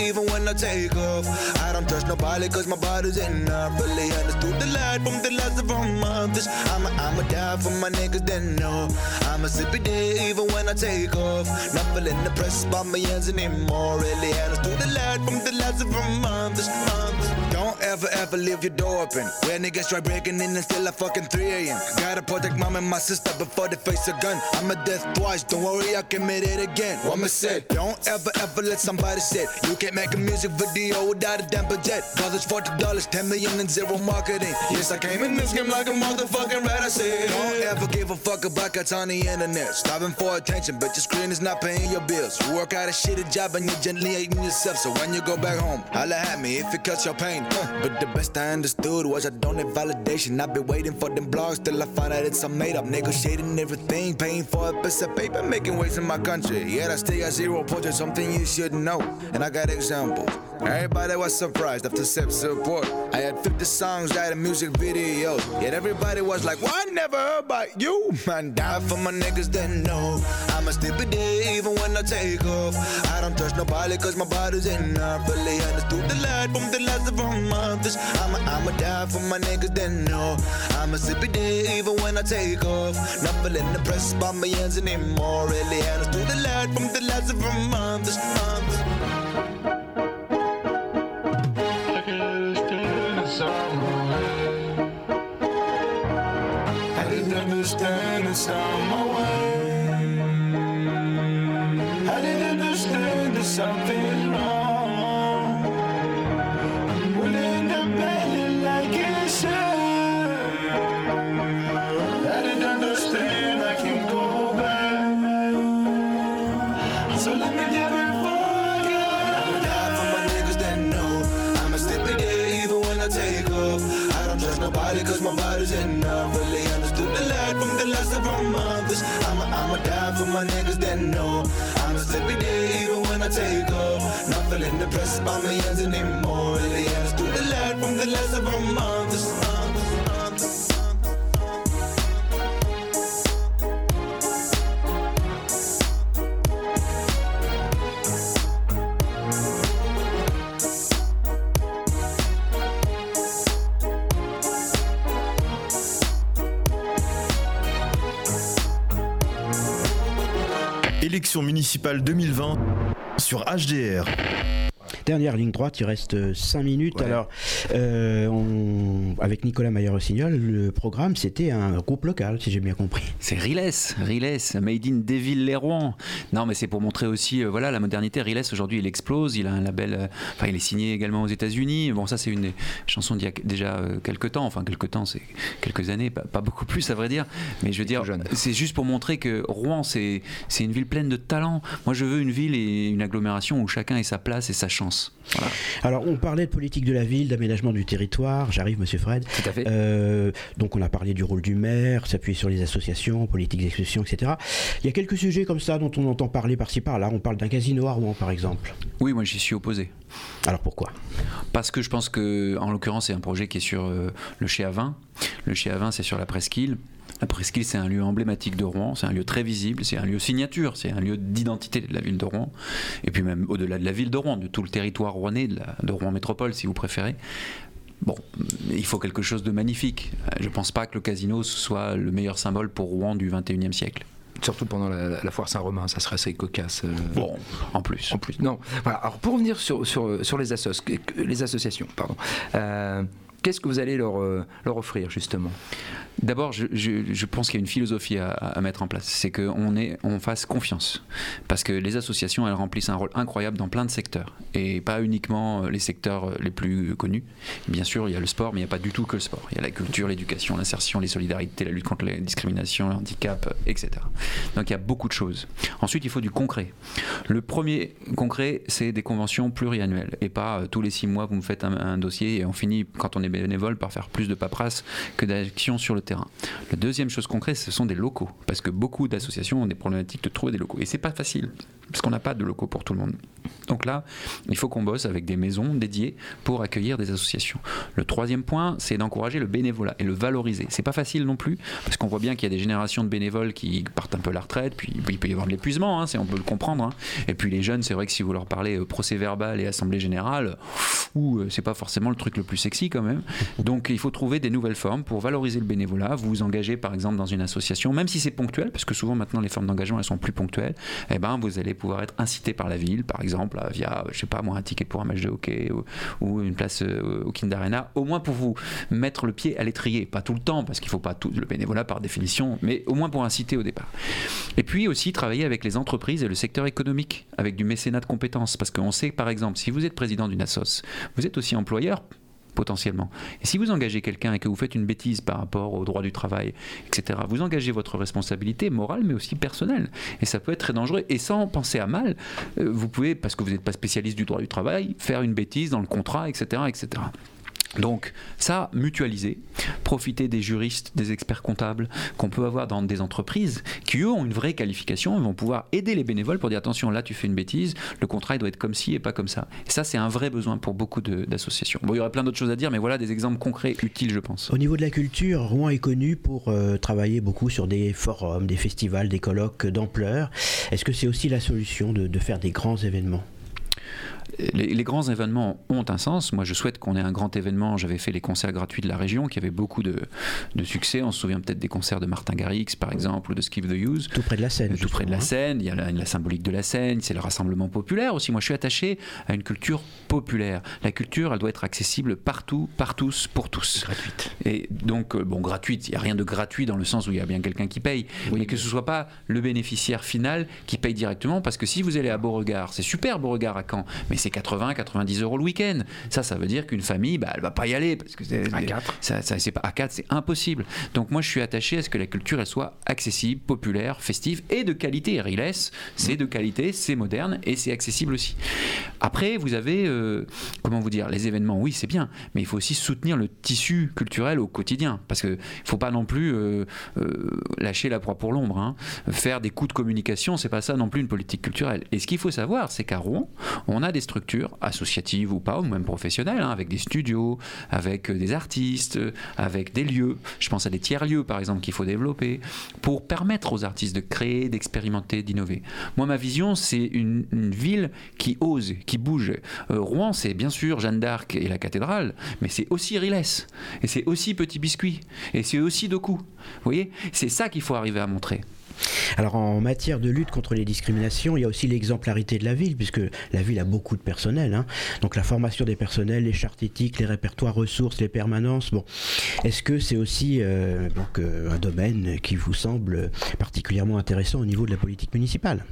even when I take off I don't trust nobody cause my body's enough Really understood the light from the last of our mothers I'ma, I'ma die for my niggas that know I'ma still be there even when I take off Not feeling depressed by my ends anymore Really understood the light from the last of our mothers, mothers. Ever ever leave your door open Where niggas try breaking in and still at fucking 3 a.m. Gotta protect mom and my sister before they face a gun. I'm a death twice, don't worry I commit it again. Woman said, don't ever ever let somebody say You can't make a music video without a damn budget Cause it's $40, 10 million and zero marketing. Yes, I came in this game like a motherfucking rat, I said. Don't ever give a fuck about cuts on the internet. Stopping for attention, but your screen is not paying your bills. You work out a shitty job and you're gently hating yourself. So when you go back home, holla at me if it cuts your pain But the best I understood was I don't need validation I've been waiting for them blogs till I find out it's a made up Negotiating everything, paying for a piece of paper Making waves in my country, yeah I still got zero points something you should know And I got examples Everybody was surprised after SEP support. I had 50 songs, writing music videos. Yet everybody was like, Why well, never heard about you? Man, die for my niggas that know. I'ma day even when I take off. I don't trust nobody cause my body's enough. Really understood the light from the last of our mothers. I'ma, I'ma die for my niggas that know. I'ma be there even when I take off. Not feeling depressed by my ends anymore. Really understood the light from the last of our mothers. mothers. understand it's on my way. Depressed by my ends anymore. Really understood the light from the last of our mothers. Élection municipale 2020 sur HDR. Dernière ligne droite, il reste 5 minutes. Alors, avec Nicolas Mayer-Rossignol, le programme, c'était un groupe local, si j'ai bien compris. C'est Riles, Riles, Made in Deville-les-Rouen. Non, mais c'est pour montrer aussi, voilà, la modernité. Riles, aujourd'hui, il explose. Il a un label, enfin, il est signé également aux États-Unis. Bon, ça, c'est une chanson d'il y a déjà quelques temps. Enfin, quelques temps, c'est quelques années, pas, beaucoup plus, à vrai dire. Mais je veux dire, c'est juste pour montrer que Rouen, c'est une ville pleine de talent. Moi, je veux une ville et une agglomération où chacun ait sa place et sa chance. Alors, on parlait de politique de la ville, d'aménagement du territoire. J'arrive, monsieur Fred. Tout à fait. Euh, donc, on a parlé du rôle du maire, s'appuyer sur les associations, politique d'exclusion, etc. Il y a quelques sujets comme ça dont on entend parler par-ci par-là. On parle d'un casino à Rouen, par exemple. Oui, moi, j'y suis opposé. Alors pourquoi? Parce que je pense que, en l'occurrence, c'est un projet qui est sur euh, le Chez à vin. Le Chez à vin, c'est sur la presqu'île. La presqu'île, c'est un lieu emblématique de Rouen, c'est un lieu très visible, c'est un lieu signature, c'est un lieu d'identité de la ville de Rouen, et puis même au-delà de la ville de Rouen, de tout le territoire rouennais, de, de Rouen Métropole, si vous préférez. Bon, il faut quelque chose de magnifique. Je ne pense pas que le casino soit le meilleur symbole pour Rouen du 21e siècle. Surtout pendant la, foire Saint-Romain, ça serait assez cocasse. Euh. Bon, en plus. En plus, non. Voilà. Alors pour revenir sur, sur, sur les, les associations, pardon. Euh, qu'est-ce que vous allez leur, euh, leur offrir justement? D'abord, je, pense qu'il y a une philosophie à, mettre en place, c'est qu'on on fasse confiance, parce que les associations, elles remplissent un rôle incroyable dans plein de secteurs, et pas uniquement les secteurs les plus connus. Bien sûr, il y a le sport, mais il n'y a pas du tout que le sport. Il y a la culture, l'éducation, l'insertion, les solidarités, la lutte contre les discriminations, le handicap, etc. Donc il y a beaucoup de choses. Ensuite, il faut du concret. Le premier concret, c'est des conventions pluriannuelles, et pas euh, tous les six mois vous me faites un, un dossier et on finit, quand on est bénévole, par faire plus de paperasse que d'actions sur le terrain. La deuxième chose concrète, ce sont des locaux, parce que beaucoup d'associations ont des problématiques de trouver des locaux. Et c'est pas facile, parce qu'on n'a pas de locaux pour tout le monde. Donc là, il faut qu'on bosse avec des maisons dédiées pour accueillir des associations. Le troisième point, c'est d'encourager le bénévolat et le valoriser. C'est pas facile non plus, parce qu'on voit bien qu'il y a des générations de bénévoles qui partent un peu la retraite, puis il peut y avoir de l'épuisement, hein, on peut le comprendre. Hein. Et puis les jeunes, c'est vrai que si vous leur parlez euh, procès verbal et assemblée générale, ou euh, c'est pas forcément le truc le plus sexy quand même. Donc il faut trouver des nouvelles formes pour valoriser le bénévolat. Vous vous engagez par exemple dans une association, même si c'est ponctuel, parce que souvent maintenant les formes d'engagement elles sont plus ponctuelles, eh ben vous allez pouvoir être incité par la ville, par exemple via, je sais pas moi, un ticket pour un match de hockey ou, une place euh, au Kind Arena, au moins pour vous mettre le pied à l'étrier, pas tout le temps, parce qu'il faut pas tout le bénévolat par définition, mais au moins pour inciter au départ. Et puis aussi travailler avec les entreprises et le secteur économique, avec du mécénat de compétences, parce qu'on sait par exemple, si vous êtes président d'une assoce, vous êtes aussi employeur potentiellement. Et si vous engagez quelqu'un et que vous faites une bêtise par rapport au droit du travail, etc., vous engagez votre responsabilité morale mais aussi personnelle. Et ça peut être très dangereux. Et sans penser à mal, euh, vous pouvez, parce que vous n'êtes pas spécialiste du droit du travail, faire une bêtise dans le contrat, etc., etc. Donc ça, mutualiser, profiter des juristes, des experts comptables qu'on peut avoir dans des entreprises qui eux ont une vraie qualification, ils vont pouvoir aider les bénévoles pour dire attention là tu fais une bêtise, le contrat il doit être comme ci et pas comme ça. Et ça c'est un vrai besoin pour beaucoup d'associations. Bon il y aurait plein d'autres choses à dire mais voilà des exemples concrets utiles je pense. Au niveau de la culture, Rouen est connu pour euh, travailler beaucoup sur des forums, des festivals, des colloques d'ampleur. Est-ce que c'est aussi la solution de faire des grands événements? Les, grands événements ont un sens. Moi, je souhaite qu'on ait un grand événement. J'avais fait les concerts gratuits de la région qui avaient beaucoup de, succès. On se souvient peut-être des concerts de Martin Garrix, par exemple, ou de Skip the Use. Tout près de la scène. Tout près de la. Seine. Il y a la, symbolique de la scène. C'est le rassemblement populaire aussi. Moi, je suis attaché à une culture populaire. La culture, elle doit être accessible partout, par tous, pour tous. Gratuite. Et donc, euh, bon, gratuite. Il n'y a rien de gratuit dans le sens où il y a bien quelqu'un qui paye. mais que ce soit pas le bénéficiaire final qui paye directement. Parce que si vous allez à Beauregard, c'est super Beauregard à Caen, mais c'est 80, 90 euros le week-end. Ça, ça veut dire qu'une famille, bah, elle va pas y aller parce que c'est à 4. Ça, c'est pas à 4, c'est impossible. Donc moi, je suis attaché à ce que la culture elle soit accessible, populaire, festive et de qualité. Riles, c'est de qualité, c'est moderne et c'est accessible aussi. Après, vous avez, euh, comment vous dire, les événements, oui, c'est bien, mais il faut aussi soutenir le tissu culturel au quotidien parce que faut pas non plus euh, euh, lâcher la proie pour l'ombre. Hein. Faire des coups de communication, c'est pas ça non plus une politique culturelle. Et ce qu'il faut savoir, c'est qu'à Rouen, on a des structures associatives ou pas, ou même professionnelles, hein, avec des studios, avec euh, des artistes, euh, avec des lieux. Je pense à des tiers-lieux, par exemple, qu'il faut développer pour permettre aux artistes de créer, d'expérimenter, d'innover. Moi, ma vision, c'est une, ville qui ose, qui bouge. Euh, Rouen, c'est bien sûr Jeanne d'Arc et la cathédrale, mais c'est aussi Riles, et c'est aussi Petit Biscuit, et c'est aussi Doku. Vous voyez? C'est ça qu'il faut arriver à montrer. Alors en matière de lutte contre les discriminations, il y a aussi l'exemplarité de la ville, puisque la ville a beaucoup de personnel. hein. Donc la formation des personnels, les chartes éthiques, les répertoires ressources, les permanences. Bon, est-ce que c'est aussi euh, euh, un domaine qui vous semble particulièrement intéressant au niveau de la politique municipale?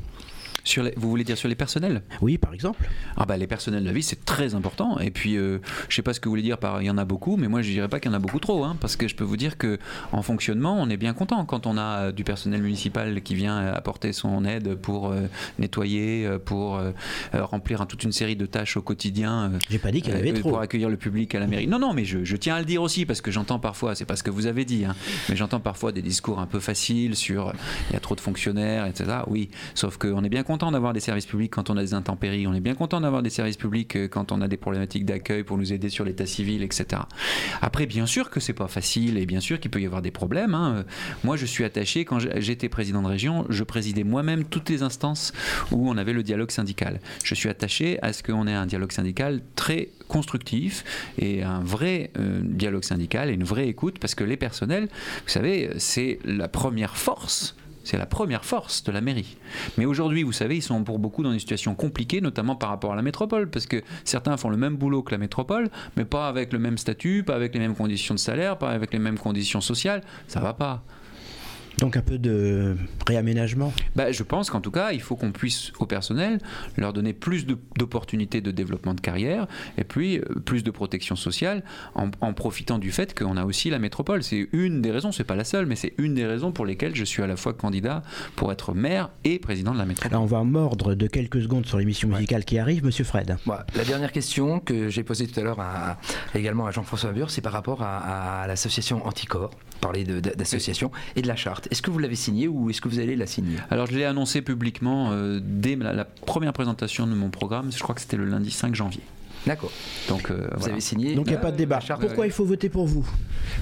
Sur les- vous voulez dire sur les personnels? Oui, par exemple. Ah bah les personnels de la vie c'est très important et puis euh, je sais pas ce que vous voulez dire par il y en a beaucoup mais moi je dirais pas qu'il y en a beaucoup trop hein, parce que je peux vous dire que en fonctionnement on est bien content quand on a euh, du personnel municipal qui vient euh, apporter son aide pour euh, nettoyer pour euh, remplir toute une série de tâches au quotidien J'ai pas dit qu'il y en avait trop. pour accueillir le public à la mairie. Non, non, mais je, je tiens à le dire aussi parce que j'entends parfois, c'est pas ce que vous avez dit, hein, mais j'entends parfois des discours un peu faciles sur il y a trop de fonctionnaires, etc. Oui, sauf qu'on est bien content d'avoir des services publics quand on a des intempéries, on est bien content d'avoir des services publics euh, quand on a des problématiques d'accueil pour nous aider sur l'état civil, etc. Après, bien sûr que c'est pas facile et bien sûr qu'il peut y avoir des problèmes. hein. Euh, Moi, je suis attaché, quand j'étais président de région, je présidais moi-même toutes les instances où on avait le dialogue syndical. Je suis attaché à ce qu'on ait un dialogue syndical très constructif et un vrai euh, dialogue syndical et une vraie écoute parce que les personnels, vous savez, c'est la première force. C'est la première force de la mairie. Mais aujourd'hui, vous savez, ils sont pour beaucoup dans une situation compliquée, notamment par rapport à la métropole, parce que certains font le même boulot que la métropole, mais pas avec le même statut, pas avec les mêmes conditions de salaire, pas avec les mêmes conditions sociales. Ça va pas. Donc un peu de réaménagement. Bah, je pense qu'en tout cas, il faut qu'on puisse au personnel leur donner plus d'opportunités de développement de carrière et puis euh, plus de protection sociale en, en profitant du fait qu'on a aussi la métropole. C'est une des raisons, c'est pas la seule, mais c'est une des raisons pour lesquelles je suis à la fois candidat pour être maire et président de la métropole. Là, on va mordre de quelques secondes sur l'émission musicale qui arrive, Monsieur Fred. Voilà. La dernière question que j'ai posée tout à l'heure également à Jean-François Bure, c'est par rapport à, à l'association Anticorps, parler d'association et de la charte. Est-ce que vous l'avez signée ou est-ce que vous allez la signer? Alors je l'ai annoncé publiquement euh, dès la, la première présentation de mon programme, je crois que c'était le lundi 5 janvier. D'accord. Donc euh, Vous voilà. avez signé Donc il n'y a la- pas de débat. Pourquoi il faut voter pour vous?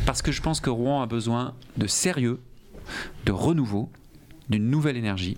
Parce que je pense que Rouen a besoin de sérieux, de renouveau, d'une nouvelle énergie.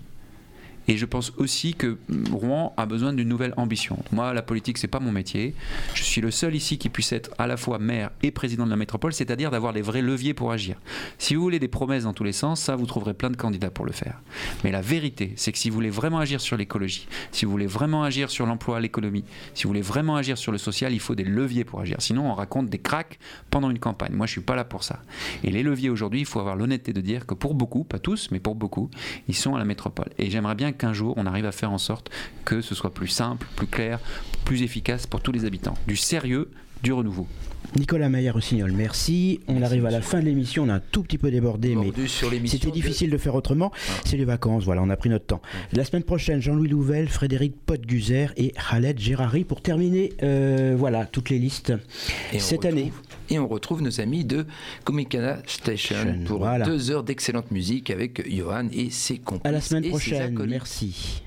Et je pense aussi que Rouen a besoin d'une nouvelle ambition. Moi, la politique, c'est pas mon métier. Je suis le seul ici qui puisse être à la fois maire et président de la métropole, c'est-à-dire d'avoir les vrais leviers pour agir. Si vous voulez des promesses dans tous les sens, ça, vous trouverez plein de candidats pour le faire. Mais la vérité, c'est que si vous voulez vraiment agir sur l'écologie, si vous voulez vraiment agir sur l'emploi, l'économie, si vous voulez vraiment agir sur le social, il faut des leviers pour agir. Sinon, on raconte des cracks pendant une campagne. Moi, je suis pas là pour ça. Et les leviers aujourd'hui, il faut avoir l'honnêteté de dire que pour beaucoup, pas tous, mais pour beaucoup, ils sont à la métropole. Et j'aimerais bien qu'un jour, on arrive à faire en sorte que ce soit plus simple, plus clair, plus efficace pour tous les habitants. Du sérieux, du renouveau. Nicolas Maillard-Rossignol, merci. On arrive à la fin de l'émission, on a un tout petit peu débordé, mais c'était difficile de faire autrement. C'est les vacances, voilà, on a pris notre temps. La semaine prochaine, Jean-Louis Louvel, Frédéric Potguzer et Khaled Gérari pour terminer, euh, voilà, toutes les listes Et cette année. Et on retrouve nos amis de Comicana Station pour voilà. deux heures d'excellente musique avec Johan et ses complices. À la semaine prochaine, merci.